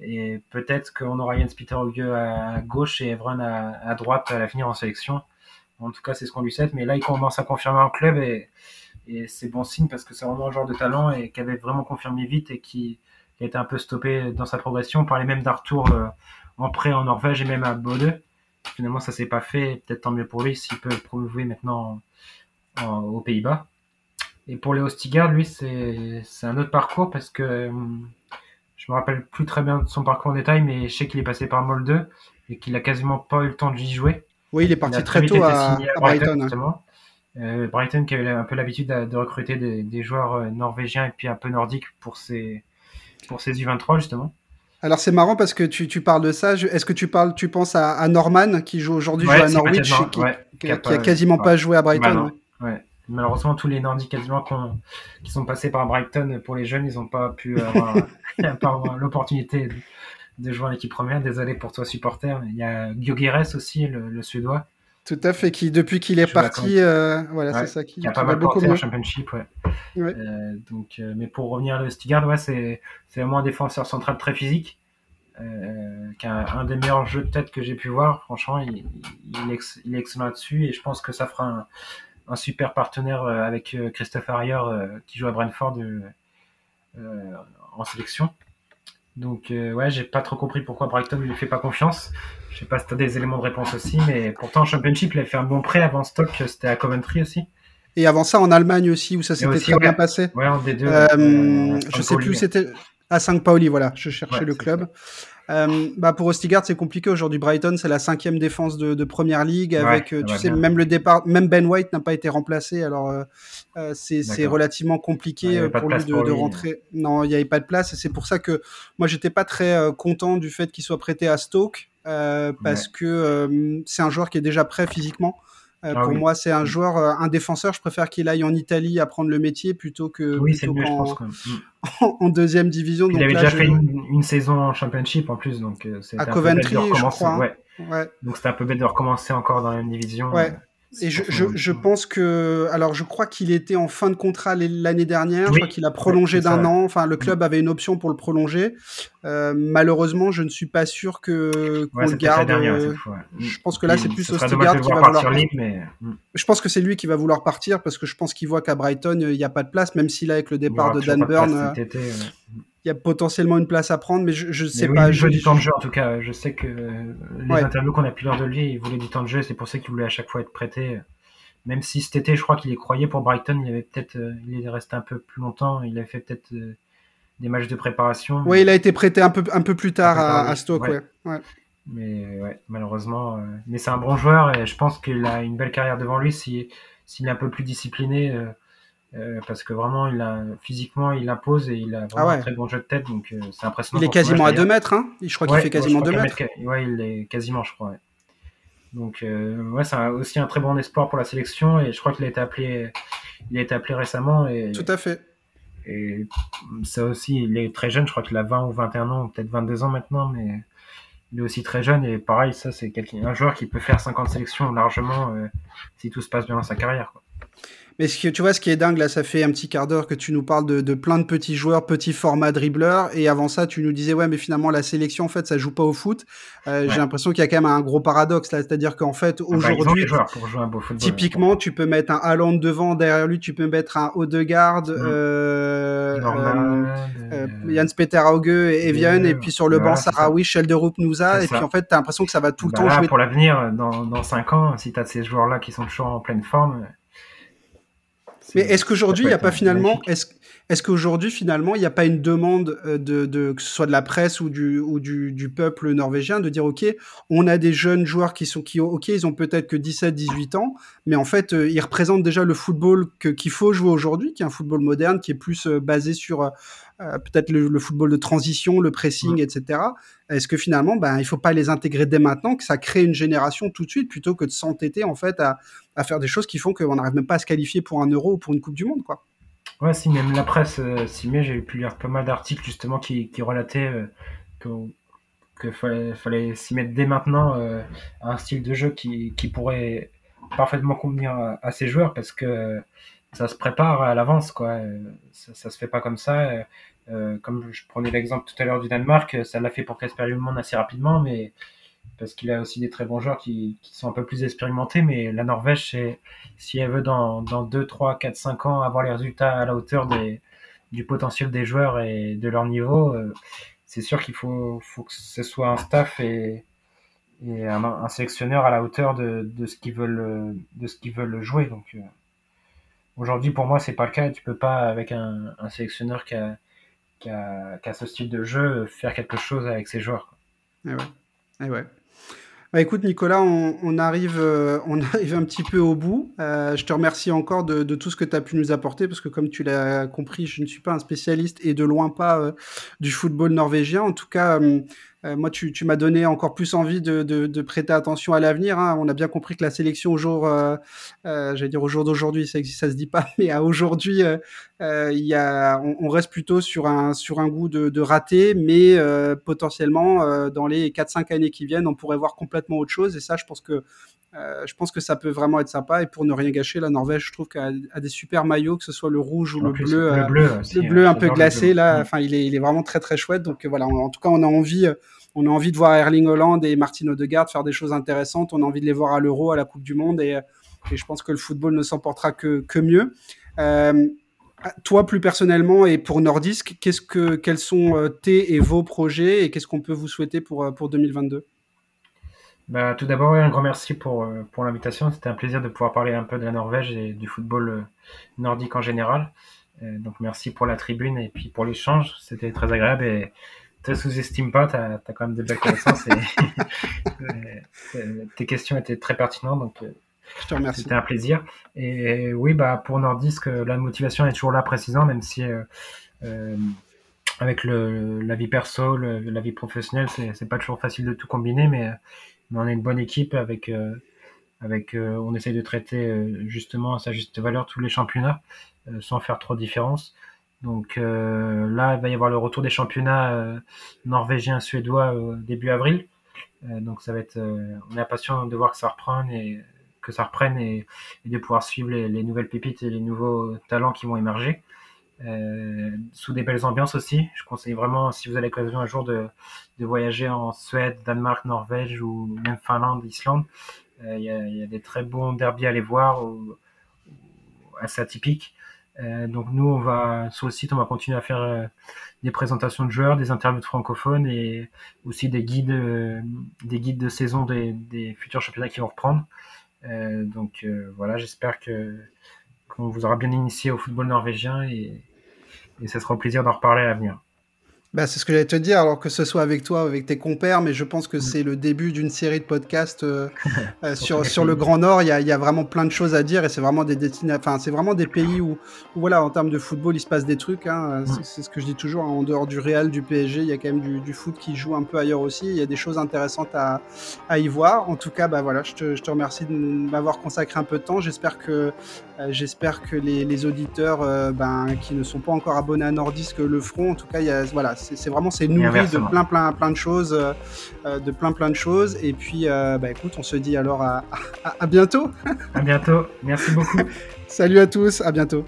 Et peut-être qu'on aura Jens Peter Hauge à gauche et Evron à, à droite à l'avenir en sélection. En tout cas, c'est ce qu'on lui souhaite. Mais là, il commence à confirmer en club et, c'est bon signe parce que c'est vraiment un joueur de talent et qui avait vraiment confirmé vite et qui, a été un peu stoppé dans sa progression. On parlait même d'Arthur euh, en prêt en Norvège et même à Bode. Finalement, ça s'est pas fait. Peut-être tant mieux pour lui s'il peut prouver maintenant aux Pays-Bas. Et pour Léo Stigard, lui, c'est un autre parcours parce que hum, je me rappelle plus très bien de son parcours en détail, mais je sais qu'il est passé par Molde et qu'il a quasiment pas eu le temps d'y jouer. Oui, il est parti très, tôt à, Brighton. Hein. Euh, Brighton qui avait un peu l'habitude de, recruter des, joueurs euh, norvégiens et puis un peu nordiques pour ses, pour ses U23 justement. Alors c'est marrant parce que tu, tu parles de ça. Est-ce que tu parles, tu penses à, Norman qui joue aujourd'hui à Norwich, qui, qui, a, quasiment pas joué à Brighton. ouais. Malheureusement, tous les Nordiques quasiment qui sont passés par Brighton pour les jeunes, ils n'ont pas pu avoir, avoir l'opportunité de jouer en équipe première. Désolé pour toi, supporter. Il y a Gyökeres aussi, le, Suédois. Tout à fait, qui depuis qu'il est parti, euh, voilà, c'est ça qui, qui a pas mal beaucoup en championship, ouais. Euh, donc, euh, mais pour revenir à Stigard, ouais, c'est vraiment un défenseur central très physique, qui a un des meilleurs jeux de tête que j'ai pu voir. Franchement, il, il, est, excellent là-dessus et je pense que ça fera un, un super partenaire avec Christophe Harrier qui joue à Brentford en sélection. Donc euh, ouais, j'ai pas trop compris pourquoi Brighton lui fait pas confiance. Je sais pas si t'as des éléments de réponse aussi, mais pourtant en Championship, il a fait un bon prêt avant Stock, c'était à Coventry aussi. Et avant ça en Allemagne aussi, où ça s'était très bien passé. Ouais, en D2. Euh, euh, je sais plus, c'était à 5 Pauli, voilà. Je cherchais le club. Euh, bah pour Ostigard, c'est compliqué aujourd'hui. Brighton, c'est la cinquième défense de, de première ligue avec, euh, tu sais, même le départ, même Ben White n'a pas été remplacé. Alors euh, euh c'est relativement compliqué pour lui de, de, rentrer. Non, il n'y avait pas de place et c'est pour ça que moi j'étais pas très content du fait qu'il soit prêté à Stoke parce que c'est un joueur qui est déjà prêt physiquement. Euh, ah pour moi, c'est un joueur, euh, un défenseur. Je préfère qu'il aille en Italie apprendre le métier plutôt que oui, plutôt en, deuxième division. il avait déjà fait une, saison en Championship en plus, donc euh, c'était à Coventry, je crois. Ouais. Ouais. Donc c'était un peu bête de recommencer encore dans la même division. Ouais. Et je, je, je, pense que, alors je crois qu'il était en fin de contrat l'année dernière, je crois qu'il a prolongé d'un an, enfin le club mm. avait une option pour le prolonger. Euh, malheureusement, je ne suis pas sûr que qu'on le garde. Euh, je pense que là c'est plus Ostigard qui va vouloir. mais... Mm. Je pense que c'est lui qui va vouloir partir parce que je pense qu'il voit qu'à Brighton il n'y a pas de place, même s'il a avec le départ de Dan Burn il y a potentiellement une place à prendre, mais je, je sais pas. Il veut du temps de jeu en tout cas. Je sais que les interviews qu'on a pu lire de lui, il voulait du temps de jeu. C'est pour ça qu'il voulait à chaque fois être prêté. Même si cet été, je crois qu'il est croyé pour Brighton, il avait peut-être, euh, il est resté un peu plus longtemps. Il a fait peut-être euh, des matchs de préparation. Oui, il a été prêté un peu un peu plus tard, à, Stoke. Ouais. Mais ouais, malheureusement. Euh, mais c'est un bon joueur et je pense qu'il a une belle carrière devant lui s'il est un peu plus discipliné. Euh, parce que vraiment, il a, physiquement, il impose et il a vraiment ah un très bon jeu de tête, donc euh, c'est impressionnant. Il est quasiment à 2 mètres, hein Je crois qu'il fait quasiment 2 mètres. Ouais, il est quasiment, je crois. Donc, euh, ouais, c'est aussi un très bon espoir pour la sélection et je crois qu'il a été appelé, il a été appelé récemment. Et, Tout à fait. Et ça aussi, il est très jeune, je crois qu'il a 20 ou 21 ans, peut-être 22 ans maintenant, mais il est aussi très jeune et pareil, ça c'est un joueur qui peut faire 50 sélections largement si tout se passe bien dans sa carrière. Quoi. Mais ce que, tu vois, ce qui est dingue, là, ça fait un petit quart d'heure que tu nous parles de, de, plein de petits joueurs, petits formats dribbleurs, et avant ça, tu nous disais, ouais, mais finalement, la sélection, en fait, ça joue pas au foot. Euh, J'ai l'impression qu'il y a quand même un gros paradoxe, là, c'est-à-dire qu'en fait, ah bah, aujourd'hui, typiquement, tu peux mettre un Haaland devant, derrière lui, tu peux mettre un Odegaard, mmh. euh, euh, Jans Peter Auge et Evian, et puis sur le banc, Sarawi, Shelderup Nouza, et puis en fait, tu as l'impression que ça va tout le bah temps jouer. Pour l'avenir, dans, dans 5 ans, si tu as ces joueurs-là qui sont toujours en pleine forme, mais est-ce qu'aujourd'hui, il n'y a pas finalement, est-ce est qu'aujourd'hui, finalement, il n'y a pas une demande euh, de, de, que ce soit de la presse ou du, ou du, du, peuple norvégien de dire, OK, on a des jeunes joueurs qui sont, qui, OK, ils ont peut-être que 17, 18 ans, mais en fait, euh, ils représentent déjà le football que, qu'il faut jouer aujourd'hui, qui est un football moderne, qui est plus euh, basé sur peut-être le, football de transition, le pressing, etc. Est-ce que finalement, ben, il faut pas les intégrer dès maintenant, que ça crée une génération tout de suite, plutôt que de s'entêter, en fait, à, à faire des choses qui font qu'on n'arrive même pas à se qualifier pour un euro ou pour une Coupe du Monde, quoi? Ouais, si, même la presse, euh, si mais j'ai pu lire pas mal d'articles justement qui, qui relataient euh, que, que fallait, fallait s'y mettre dès maintenant euh, à un style de jeu qui, qui pourrait parfaitement convenir à, ces joueurs parce que ça se prépare à l'avance, quoi. Ça, ça se fait pas comme ça. comme je prenais l'exemple tout à l'heure du Danemark, ça l'a fait pour Casper Monde assez rapidement, mais parce qu'il a aussi des très bons joueurs qui, sont un peu plus expérimentés, mais la Norvège, si elle veut dans, dans 2, 3, 4, 5 ans avoir les résultats à la hauteur du potentiel des joueurs et de leur niveau, euh, c'est sûr qu'il faut, que ce soit un staff et, un, sélectionneur à la hauteur de, ce qu'ils veulent, jouer. Donc, euh, aujourd'hui, pour moi, c'est pas le cas. Tu peux pas, avec un, sélectionneur qui a, qui, a, ce style de jeu, faire quelque chose avec ses joueurs. Quoi. Eh. Eh ouais. Bah, écoute Nicolas, on, arrive, euh, on arrive un petit peu au bout. Euh, je te remercie encore de, tout ce que tu as pu nous apporter parce que comme tu l'as compris, je ne suis pas un spécialiste et de loin pas euh, du football norvégien. En tout cas, moi, tu, tu m'as donné encore plus envie de, de, de prêter attention à l'avenir. Hein. On a bien compris que la sélection au jour, j'allais dire au jour d'aujourd'hui, ça, ça se dit pas, mais à aujourd'hui, il y a, on, on, reste plutôt sur un, sur un goût de, de raté, mais potentiellement dans les 4-5 années qui viennent, on pourrait voir complètement autre chose. Et ça, je pense que euh, je pense que ça peut vraiment être sympa. Et pour ne rien gâcher, la Norvège, je trouve qu'elle a des super maillots, que ce soit le rouge ou le, bleu, le bleu, le bleu, euh, un peu glacé. Là, mm. enfin, il est, il est vraiment très très chouette. Donc voilà, en tout cas, on a envie, on a envie de voir Erling Holland et Martin Odegaard faire des choses intéressantes. On a envie de les voir à l'Euro, à la Coupe du Monde, et, et je pense que le football ne s'emportera que, que mieux. Euh, toi, plus personnellement, et pour Nordisk, qu'est-ce que, quels sont tes et vos projets et qu'est-ce qu'on peut vous souhaiter pour, pour 2022 bah, tout d'abord, un grand merci pour, euh, pour l'invitation. C'était un plaisir de pouvoir parler un peu de la Norvège et du football euh, nordique en général. Euh, donc merci pour la tribune et puis pour l'échange. C'était très agréable et te sous-estime pas, tu as, quand même des belles connaissances et tes questions étaient très pertinentes. Donc je te remercie. C'était un plaisir. Et, oui, bah, pour Nordisk, la motivation est toujours là précisant, même si euh, avec le, la vie perso, la vie professionnelle, c'est pas toujours facile de tout combiner, mais mais on a une bonne équipe avec euh, avec euh, on essaye de traiter euh, justement à sa juste valeur tous les championnats sans faire trop de différence. Donc là, il va y avoir le retour des championnats norvégiens, suédois début avril. donc ça va être, on est impatient de voir que ça reprenne et que ça reprenne et, de pouvoir suivre les, les, nouvelles pépites et les nouveaux talents qui vont émerger. Euh, sous des belles ambiances aussi. Je conseille vraiment, si vous avez l'occasion un jour de, de, voyager en Suède, Danemark, Norvège ou même Finlande, Islande, euh, il y, a, des très bons derbies à aller voir, assez atypiques. Euh, donc nous, on va sur le site, on va continuer à faire euh, des présentations de joueurs, des interviews de francophones et aussi des guides, euh, des guides de saison des, des, futurs championnats qui vont reprendre. donc voilà, j'espère que qu'on vous aura bien initié au football norvégien et, et ça sera au plaisir d'en reparler à l'avenir. Bah, c'est ce que j'allais te dire, alors que ce soit avec toi ou avec tes compères, mais je pense que c'est le début d'une série de podcasts euh, euh, sur, sur le Grand Nord. Il y, a, il y, a, vraiment plein de choses à dire et c'est vraiment des enfin, c'est vraiment des pays où, où, voilà, en termes de football, il se passe des trucs. Hein. C'est ce que je dis toujours, hein. en dehors du Real, du PSG, il y a quand même du, du, foot qui joue un peu ailleurs aussi. Il y a des choses intéressantes à, à y voir. En tout cas, bah, voilà, je, te, je te remercie de m'avoir consacré un peu de temps. J'espère que, euh, j'espère que les, les auditeurs ben, qui ne sont pas encore abonnés à Nordisk le feront. En tout cas, il y a, voilà, c'est vraiment c'est nourri de plein plein plein de choses, euh, euh, de plein plein de choses. Et puis, euh, bah, écoute, on se dit alors à, à, à bientôt. à bientôt. Merci beaucoup. Salut à tous. À bientôt.